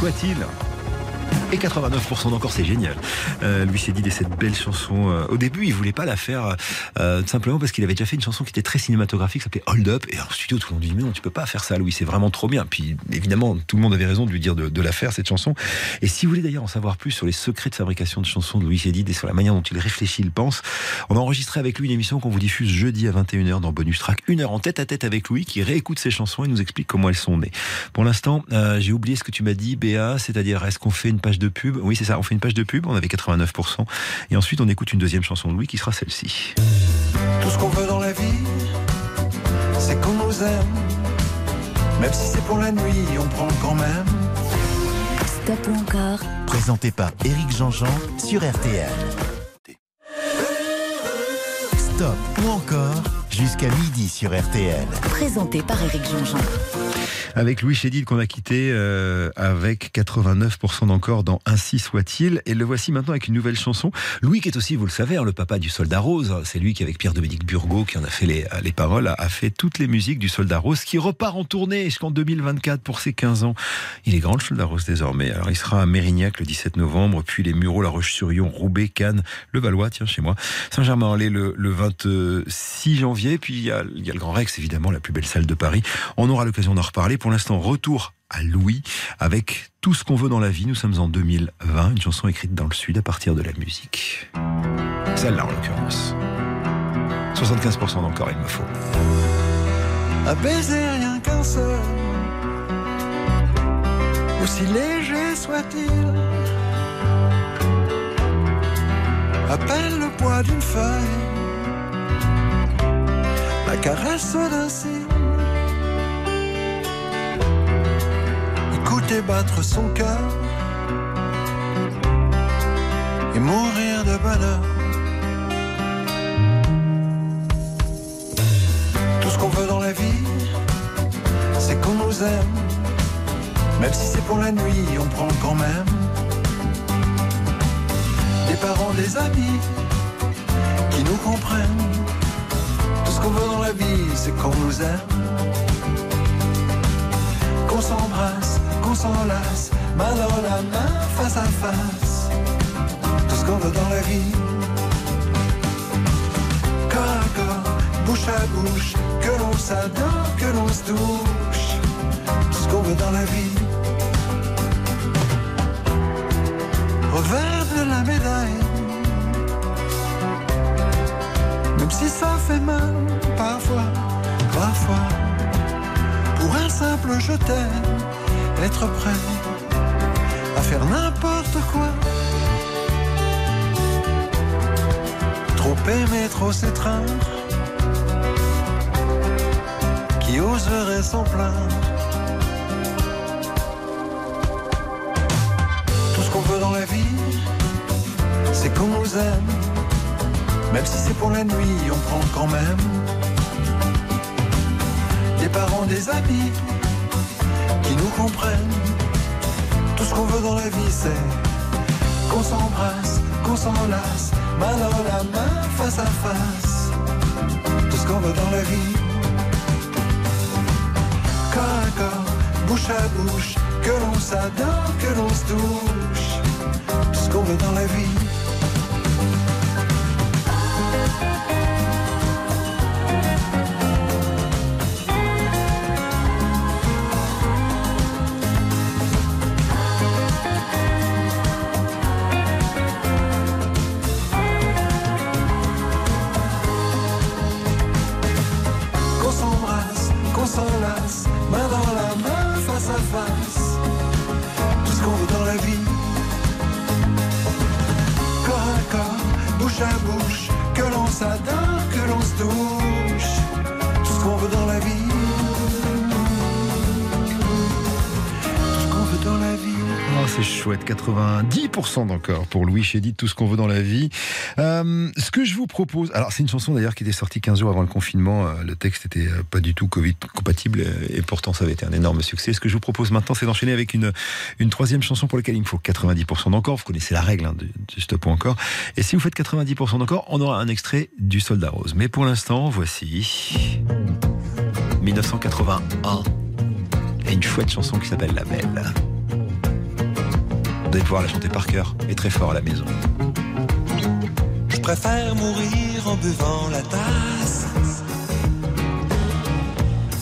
soit-il. Et 89% d'encore, c'est génial. Euh, Louis Chédid et cette belle chanson. euh, au début, il voulait pas la faire euh, simplement parce qu'il avait déjà fait une chanson qui était très cinématographique, qui s'appelait Hold Up. Et en studio, tout le monde dit mais non, tu peux pas faire ça, Louis. C'est vraiment trop bien. Puis évidemment, tout le monde avait raison de lui dire de, de la faire cette chanson. Et si vous voulez d'ailleurs en savoir plus sur les secrets de fabrication de chansons de Louis Chédid et sur la manière dont il réfléchit, il pense, on a enregistré avec lui une émission qu'on vous diffuse jeudi à 21h dans Bonus Track, une heure en tête à tête avec Louis, qui réécoute ses chansons et nous explique comment elles sont nées. Pour l'instant, euh, j'ai oublié ce que tu m'as dit, Béa, c'est-à-dire est-ce qu'on fait une page de pub Oui, c'est ça, on fait une page de pub, on avait 89%. Et ensuite, on écoute une deuxième chanson de Louis qui sera celle-ci. Tout ce qu'on veut dans la vie, c'est qu'on nous aime. Même si c'est pour la nuit, on prend quand même. Stop ou encore Présenté par Éric Jean-Jean sur RTL. Stop ou encore jusqu'à midi sur RTL. Présenté par Éric Jean-Jean. Avec Louis Chédid qu'on a quitté euh, avec 89% d'encore dans Ainsi soit-il. Et le voici maintenant avec une nouvelle chanson. Louis qui est aussi, vous le savez, hein, le papa du Soldat Rose. C'est lui qui avec Pierre-Dominique Burgot qui en a fait les, les paroles, a, a fait toutes les musiques du Soldat Rose qui repart en tournée jusqu'en 2024 pour ses 15 ans. Il est grand le Soldat Rose désormais. Alors il sera à Mérignac le 17 novembre, puis les Mureaux, La Roche-sur-Yon, Roubaix, Cannes, le Valois, tiens chez moi, Saint-Germain-en-Laye le, le 26 janvier. Puis il y, a, le Grand Rex, évidemment, la plus belle salle de Paris. On aura l'occasion d'en reparler. Pour l'instant, retour à Louis avec tout ce qu'on veut dans la vie. Nous sommes en 2020, une chanson écrite dans le Sud à partir de la musique. Celle-là en l'occurrence. 75% d'encore, il me faut. Baiser rien qu'un seul, aussi léger soit-il, à peine le poids d'une feuille, caresse d'un cil, écouter battre son cœur et mourir de bonheur. Tout ce qu'on veut dans la vie, c'est qu'on nous aime. Même si c'est pour la nuit, on prend quand même. Des parents, des amis qui nous comprennent. Ce qu'on veut dans la vie, c'est qu'on nous aime. Qu'on s'embrasse, qu'on s'enlace, main dans la main, face à face. Tout ce qu'on veut dans la vie. Corps à corps, bouche à bouche, que l'on s'adore, que l'on se touche. Tout ce qu'on veut dans la vie. Revers de la médaille. Si ça fait mal, parfois, parfois. Pour un simple je t'aime, être prêt à faire n'importe quoi. Trop aimer, trop s'étreindre. Qui oserait s'en plaindre? Tout ce qu'on veut dans la vie, c'est qu'on nous aime. Même si c'est pour la nuit, on prend quand même. Des parents, des amis qui nous comprennent. Tout ce qu'on veut dans la vie, c'est qu'on s'embrasse, qu'on s'enlace, main dans la main, face à face. Tout ce qu'on veut dans la vie. Corps à corps, bouche à bouche, que l'on s'adore, que l'on se touche. Tout ce qu'on veut dans la vie. 90% d'encore pour Louis Chédid, tout ce qu'on veut dans la vie. Euh, ce que je vous propose, alors c'est une chanson d'ailleurs qui était sortie 15 jours avant le confinement, euh, le texte était euh, pas du tout Covid compatible et pourtant ça avait été un énorme succès. Ce que je vous propose maintenant, c'est d'enchaîner avec une, une troisième chanson pour laquelle il me faut 90% d'encore. Vous connaissez la règle hein, du, du stop ou encore. Et si vous faites 90% d'encore, on aura un extrait du Soldat Rose. Mais pour l'instant, voici 1981 et une chouette chanson qui s'appelle La Belle. Vous allez pouvoir la chanter par cœur et très fort à la maison. Je préfère mourir en buvant la tasse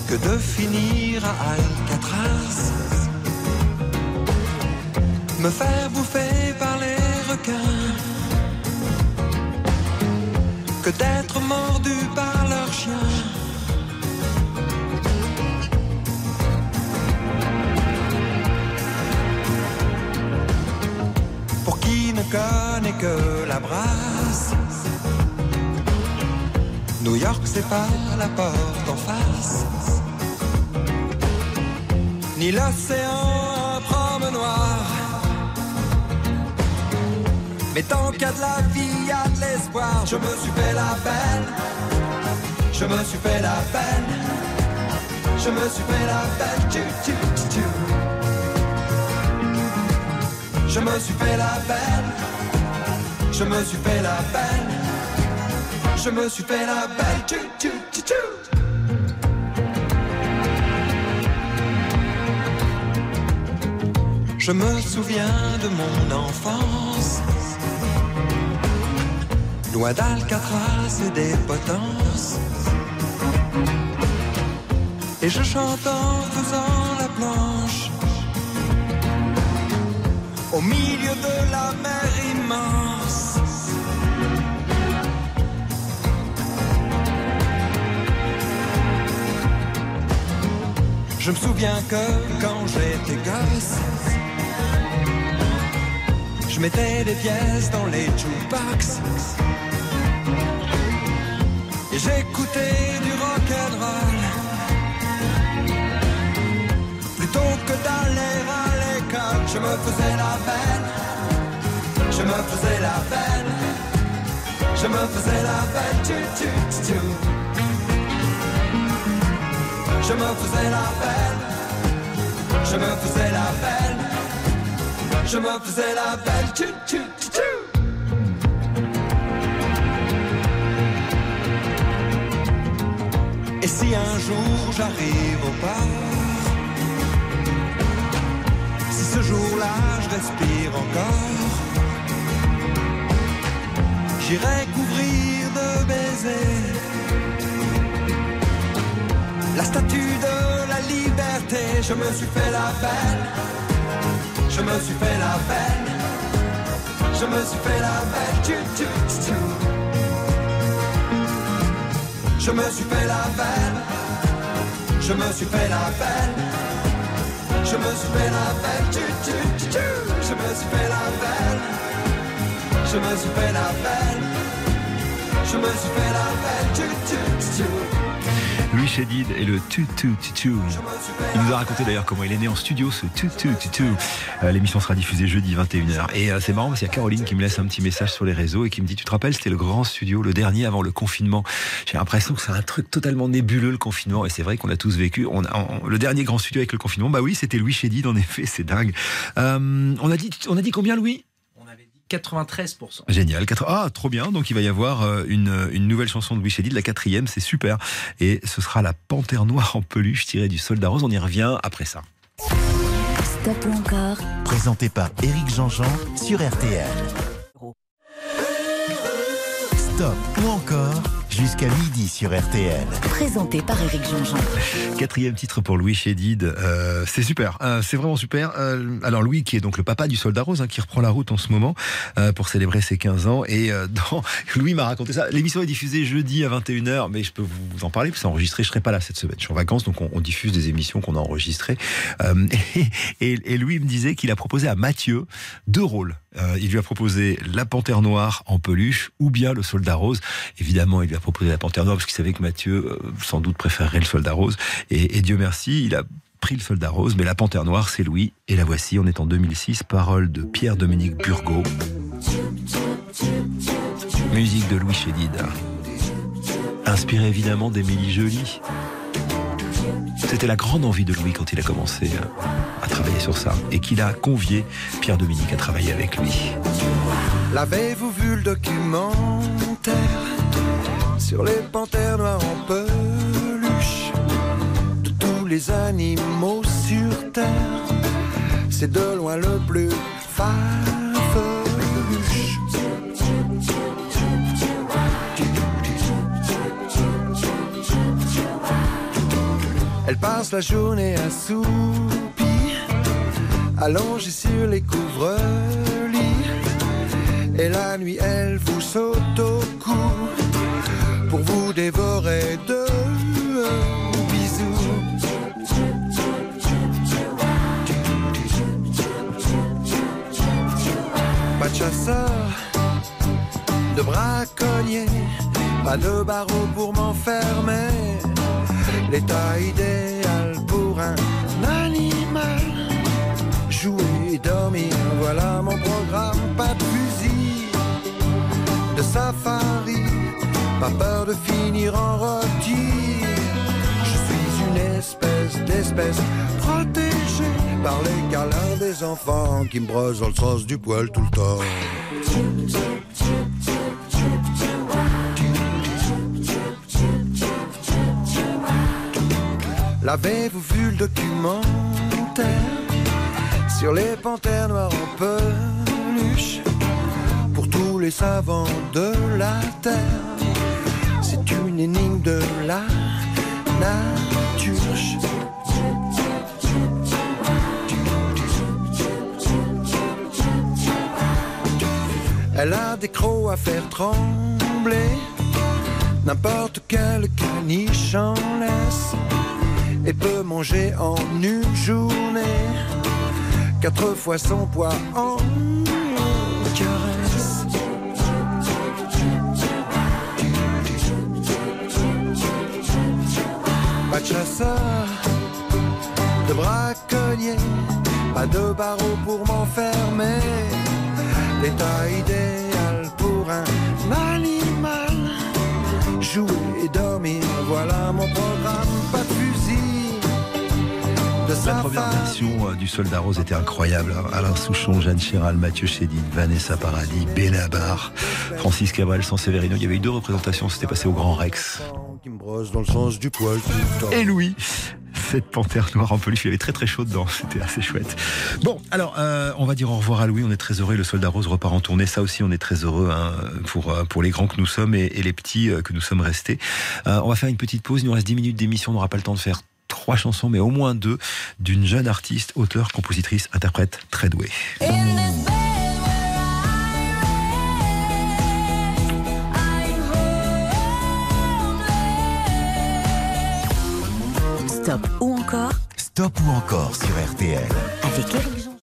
que de finir à Alcatraz. Me faire bouffer par les requins que d'être mordu par leurs chiens. Connaît que la brasse. New York, c'est pas la porte en face. Ni l'océan un promenoir. Mais tant qu'il y a de la vie, y a de l'espoir. Je me suis fait la peine. Je me suis fait la peine. Je me suis fait la peine. Tchou, tchou, tchou. Je me suis fait la peine. Je me suis fait la peine. Je me suis fait la peine. Tchou, tchou, tchou, tchou. Je me souviens de mon enfance. Loin d'Alcatraz et des potences. Et je chante en faisant la planche. Au milieu de la mer immense. Je me souviens que quand j'étais gosse, je mettais des pièces dans les jukebox. Et j'écoutais du rock'n'roll. Plutôt que d'aller à l'école, je me faisais la peine. Je me faisais la peine. Je me faisais la peine. Tchou, tchou, tchou. Je me faisais la peine. Je me faisais la peine. Je me faisais la peine. Tchou, tchou, tchou, tchou. Et si un jour j'arrive au port, si ce jour-là je respire encore, j'irai couvrir de baisers la statue de la liberté. Je me suis fait la peine, je me suis fait la peine, je me suis fait la. Tchou, tchou, tchou, tchou. Je me suis fait la peine, je me suis fait la peine, je me suis fait la. Tchou, tchou, tchou, tchou. Je me suis fait la peine, je me suis fait la peine, je me suis fait la tchou, tchou, tchou. Louis Chédid et le tu tu tu tu. Il nous a raconté d'ailleurs comment il est né en studio ce tu tu tu tu. Euh, L'émission sera diffusée jeudi 21h. Et euh, c'est marrant parce qu'il y a Caroline qui me laisse un petit message sur les réseaux et qui me dit tu te rappelles c'était le grand studio le dernier avant le confinement. J'ai l'impression que c'est un truc totalement nébuleux le confinement et c'est vrai qu'on a tous vécu. On- le dernier grand studio avec le confinement bah oui c'était Louis Chédid en effet c'est dingue. Euh, on a dit on a dit combien Louis? 93%. Génial. Ah, trop bien. Donc, il va y avoir euh, une, une nouvelle chanson de Louis Chédid, la quatrième. C'est super. Et ce sera la panthère noire en peluche tirée du soldat rose. On y revient après ça. Stop ou encore Présenté par Éric Jean-Jean sur RTL. Stop ou encore jusqu'à midi sur RTL. Présenté par Éric Jean-Jean. Quatrième titre pour Louis Chédid. Euh, c'est super. Euh, c'est vraiment super. Euh, alors, Louis, qui est donc le papa du soldat rose, hein, qui reprend la route en ce moment euh, pour célébrer ses 15 ans. Et euh, dans... Louis m'a raconté ça. L'émission est diffusée jeudi à 21h, mais je peux vous en parler, puis c'est enregistré. Je serai pas là cette semaine. Je suis en vacances, donc on, on diffuse des émissions qu'on a enregistrées. Euh, et, et- et Louis me disait qu'il a proposé à Mathieu deux rôles. Euh, il lui a proposé la panthère noire en peluche ou bien le soldat rose. Évidemment, il lui a proposé la panthère noire parce qu'il savait que Mathieu, euh, sans doute, préférerait le soldat rose. Et, Dieu merci, il a pris le soldat rose, mais la panthère noire, c'est Louis. Et la voici, on est en 2006, parole de Pierre-Dominique Burgot. Musique de Louis Chédid. Inspiré évidemment d'Émilie Joly. C'était la grande envie de Louis quand il a commencé euh, à travailler sur ça et qu'il a convié Pierre-Dominique à travailler avec lui. L'avez-vous vu le documentaire? Sur les panthères noires en peluche de tous les animaux sur terre C'est de loin le plus farfelu. Elle passe la journée assoupie, allongée sur les couvre-lits. Et la nuit, elle vous saute au cou pour vous dévorer de bisous. Pas de chasseur, de braconnier, pas de barreau pour m'enfermer l'état idéal pour un animal. Jouer et dormir, voilà mon programme, pas de fusil, de safari, pas peur de finir en rôti. Je suis une espèce d'espèce protégée par les câlins des enfants qui me brosent dans le sens du poil tout le temps. L'avez-vous vu le documentaire sur les panthères noires en peluche pour tous les savants de la terre? C'est une énigme de la nature. Elle a des crocs à faire trembler, n'importe quel caniche en laisse, et peut manger en une journée quatre fois son poids en caresse. Pas de chasseur, de braconnier, pas de barreau pour m'enfermer. L'état idéal pour un animal. Jouer et dormir, voilà mon programme. Pas fusil, La première version euh, du Soldat Rose était incroyable. hein. Alain Souchon, Jeanne Chéral, Mathieu Chédid, Vanessa Paradis, Benabar, Francis Cabrel, San Severino. Il y avait eu deux représentations, c'était passé au Grand Rex. Qui me brosse dans le sens du poil tout le temps. Et Louis, cette panthère noire en peluche, il avait très très chaud dedans, c'était assez chouette. Bon, alors euh, on va dire au revoir à Louis, on est très heureux, le soldat rose repart en tournée, ça aussi on est très heureux hein, pour, euh, pour les grands que nous sommes et, et les petits euh, que nous sommes restés. Euh, on va faire une petite pause, il nous reste 10 minutes d'émission, on n'aura pas le temps de faire trois chansons, mais au moins deux, d'une jeune artiste, auteure, compositrice, interprète très douée. Stop ou encore? Stop ou encore sur RTL. avec Eric Jean.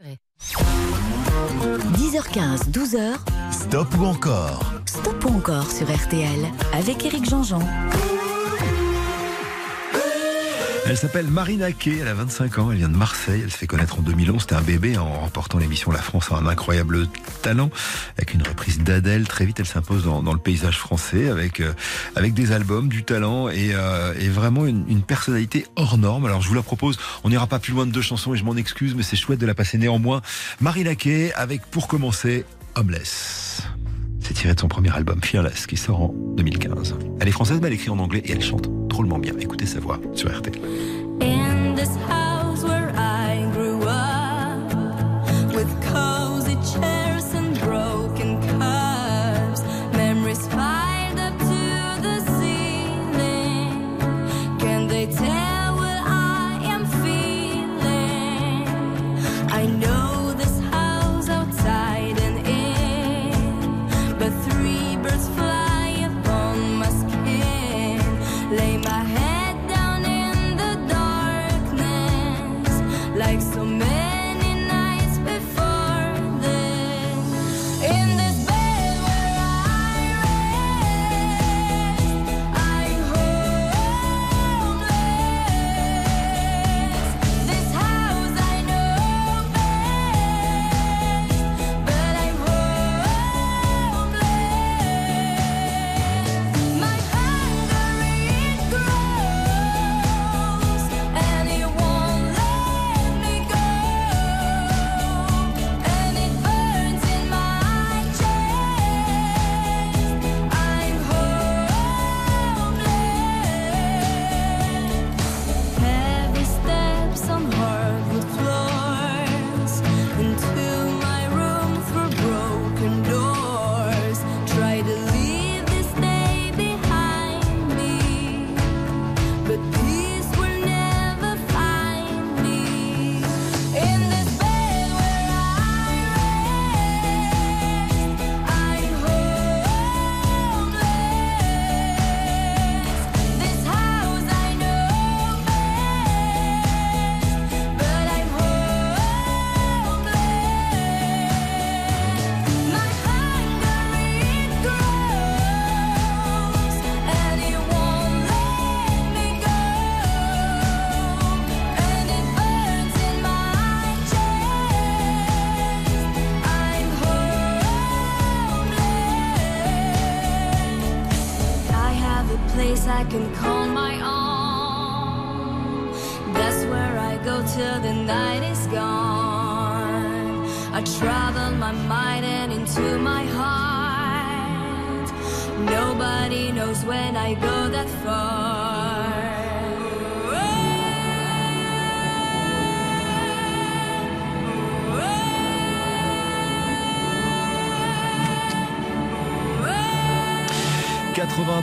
10h15, 12h, Stop ou encore? Stop ou encore sur RTL avec Eric Jean-Jean. Elle s'appelle Marina Kay, elle a 25 ans, elle vient de Marseille, elle se fait connaître en 2011, c'était un bébé en remportant l'émission La France a un incroyable talent, avec une reprise d'Adèle, très vite elle s'impose dans, le paysage français, avec, euh, avec des albums, du talent et, euh, et vraiment une, une personnalité hors norme. Alors je vous la propose, on n'ira pas plus loin de deux chansons et je m'en excuse, mais c'est chouette de la passer néanmoins. Marina Kay, avec pour commencer Homeless. C'est tiré de son premier album Fearless qui sort en 2015. Elle est française mais elle écrit en anglais et elle chante drôlement bien. Écoutez sa voix sur this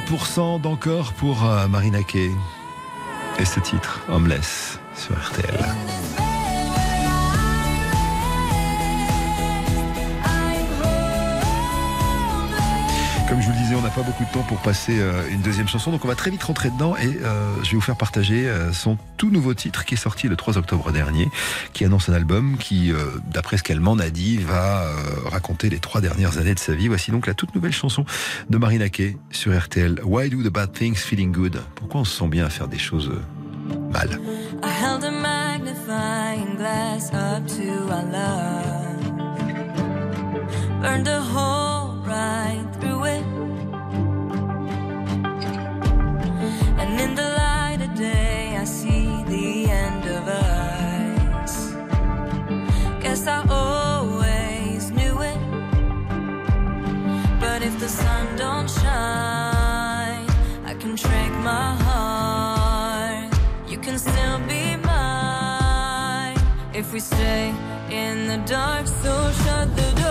80% d'encore pour euh, Marina Kaye. Et ce titre, Homeless, sur RTL. Pas beaucoup de temps pour passer euh, une deuxième chanson, donc on va très vite rentrer dedans et euh, je vais vous faire partager euh, son tout nouveau titre qui est sorti le 3 octobre dernier, qui annonce un album qui, d'après ce qu'elle m'en a dit, va raconter les trois dernières années de sa vie. Voici donc la toute nouvelle chanson de Marina Kaye sur RTL. Why do the bad things feeling good? Pourquoi on se sent bien à faire des choses mal? Guess I always knew it. But if the sun don't shine, I can trick my heart. You can still be mine if we stay in the dark. So shut the door.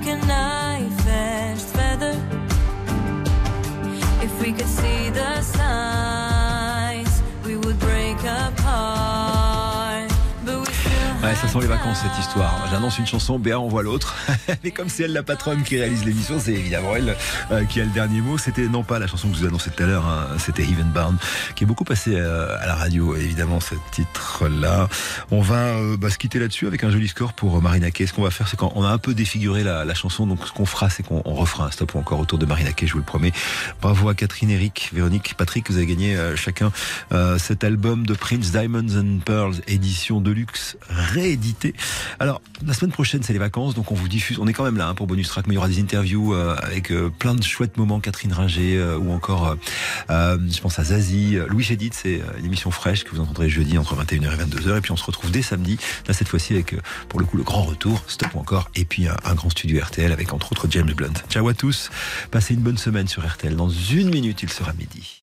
Like a knife ça sent les vacances cette histoire. J'annonce une chanson, Béa envoie l'autre. Mais comme c'est elle la patronne qui réalise l'émission, c'est évidemment elle euh, qui a le dernier mot. C'était non pas la chanson que je vous ai annoncée tout à l'heure, hein, c'était Even Barn, qui est beaucoup passé euh, à la radio, évidemment, ce titre-là. On va euh, bah, se quitter là-dessus avec un joli score pour euh, Marina Kaye. Ce qu'on va faire, c'est qu'on a un peu défiguré la, la chanson, donc ce qu'on fera, c'est qu'on on refera un stop encore autour de Marina Kaye, je vous le promets. Bravo à Catherine, Eric, Véronique, Patrick, vous avez gagné chacun cet album de Prince Diamonds and Pearls, édition de luxe Alors, la semaine prochaine, c'est les vacances, donc on vous diffuse. On est quand même là hein, pour bonus track, mais il y aura des interviews euh, avec euh, plein de chouettes moments. Catherine Ringer euh, ou encore, euh, je pense à Zazie, Louis Chédid, c'est une émission fraîche que vous entendrez jeudi entre 21h et 22h. Et puis on se retrouve dès samedi, là cette fois-ci avec, pour le coup, le grand retour, stop encore, et puis un, un grand studio RTL avec entre autres James Blunt. Ciao à tous, passez une bonne semaine sur RTL. Dans une minute, il sera midi.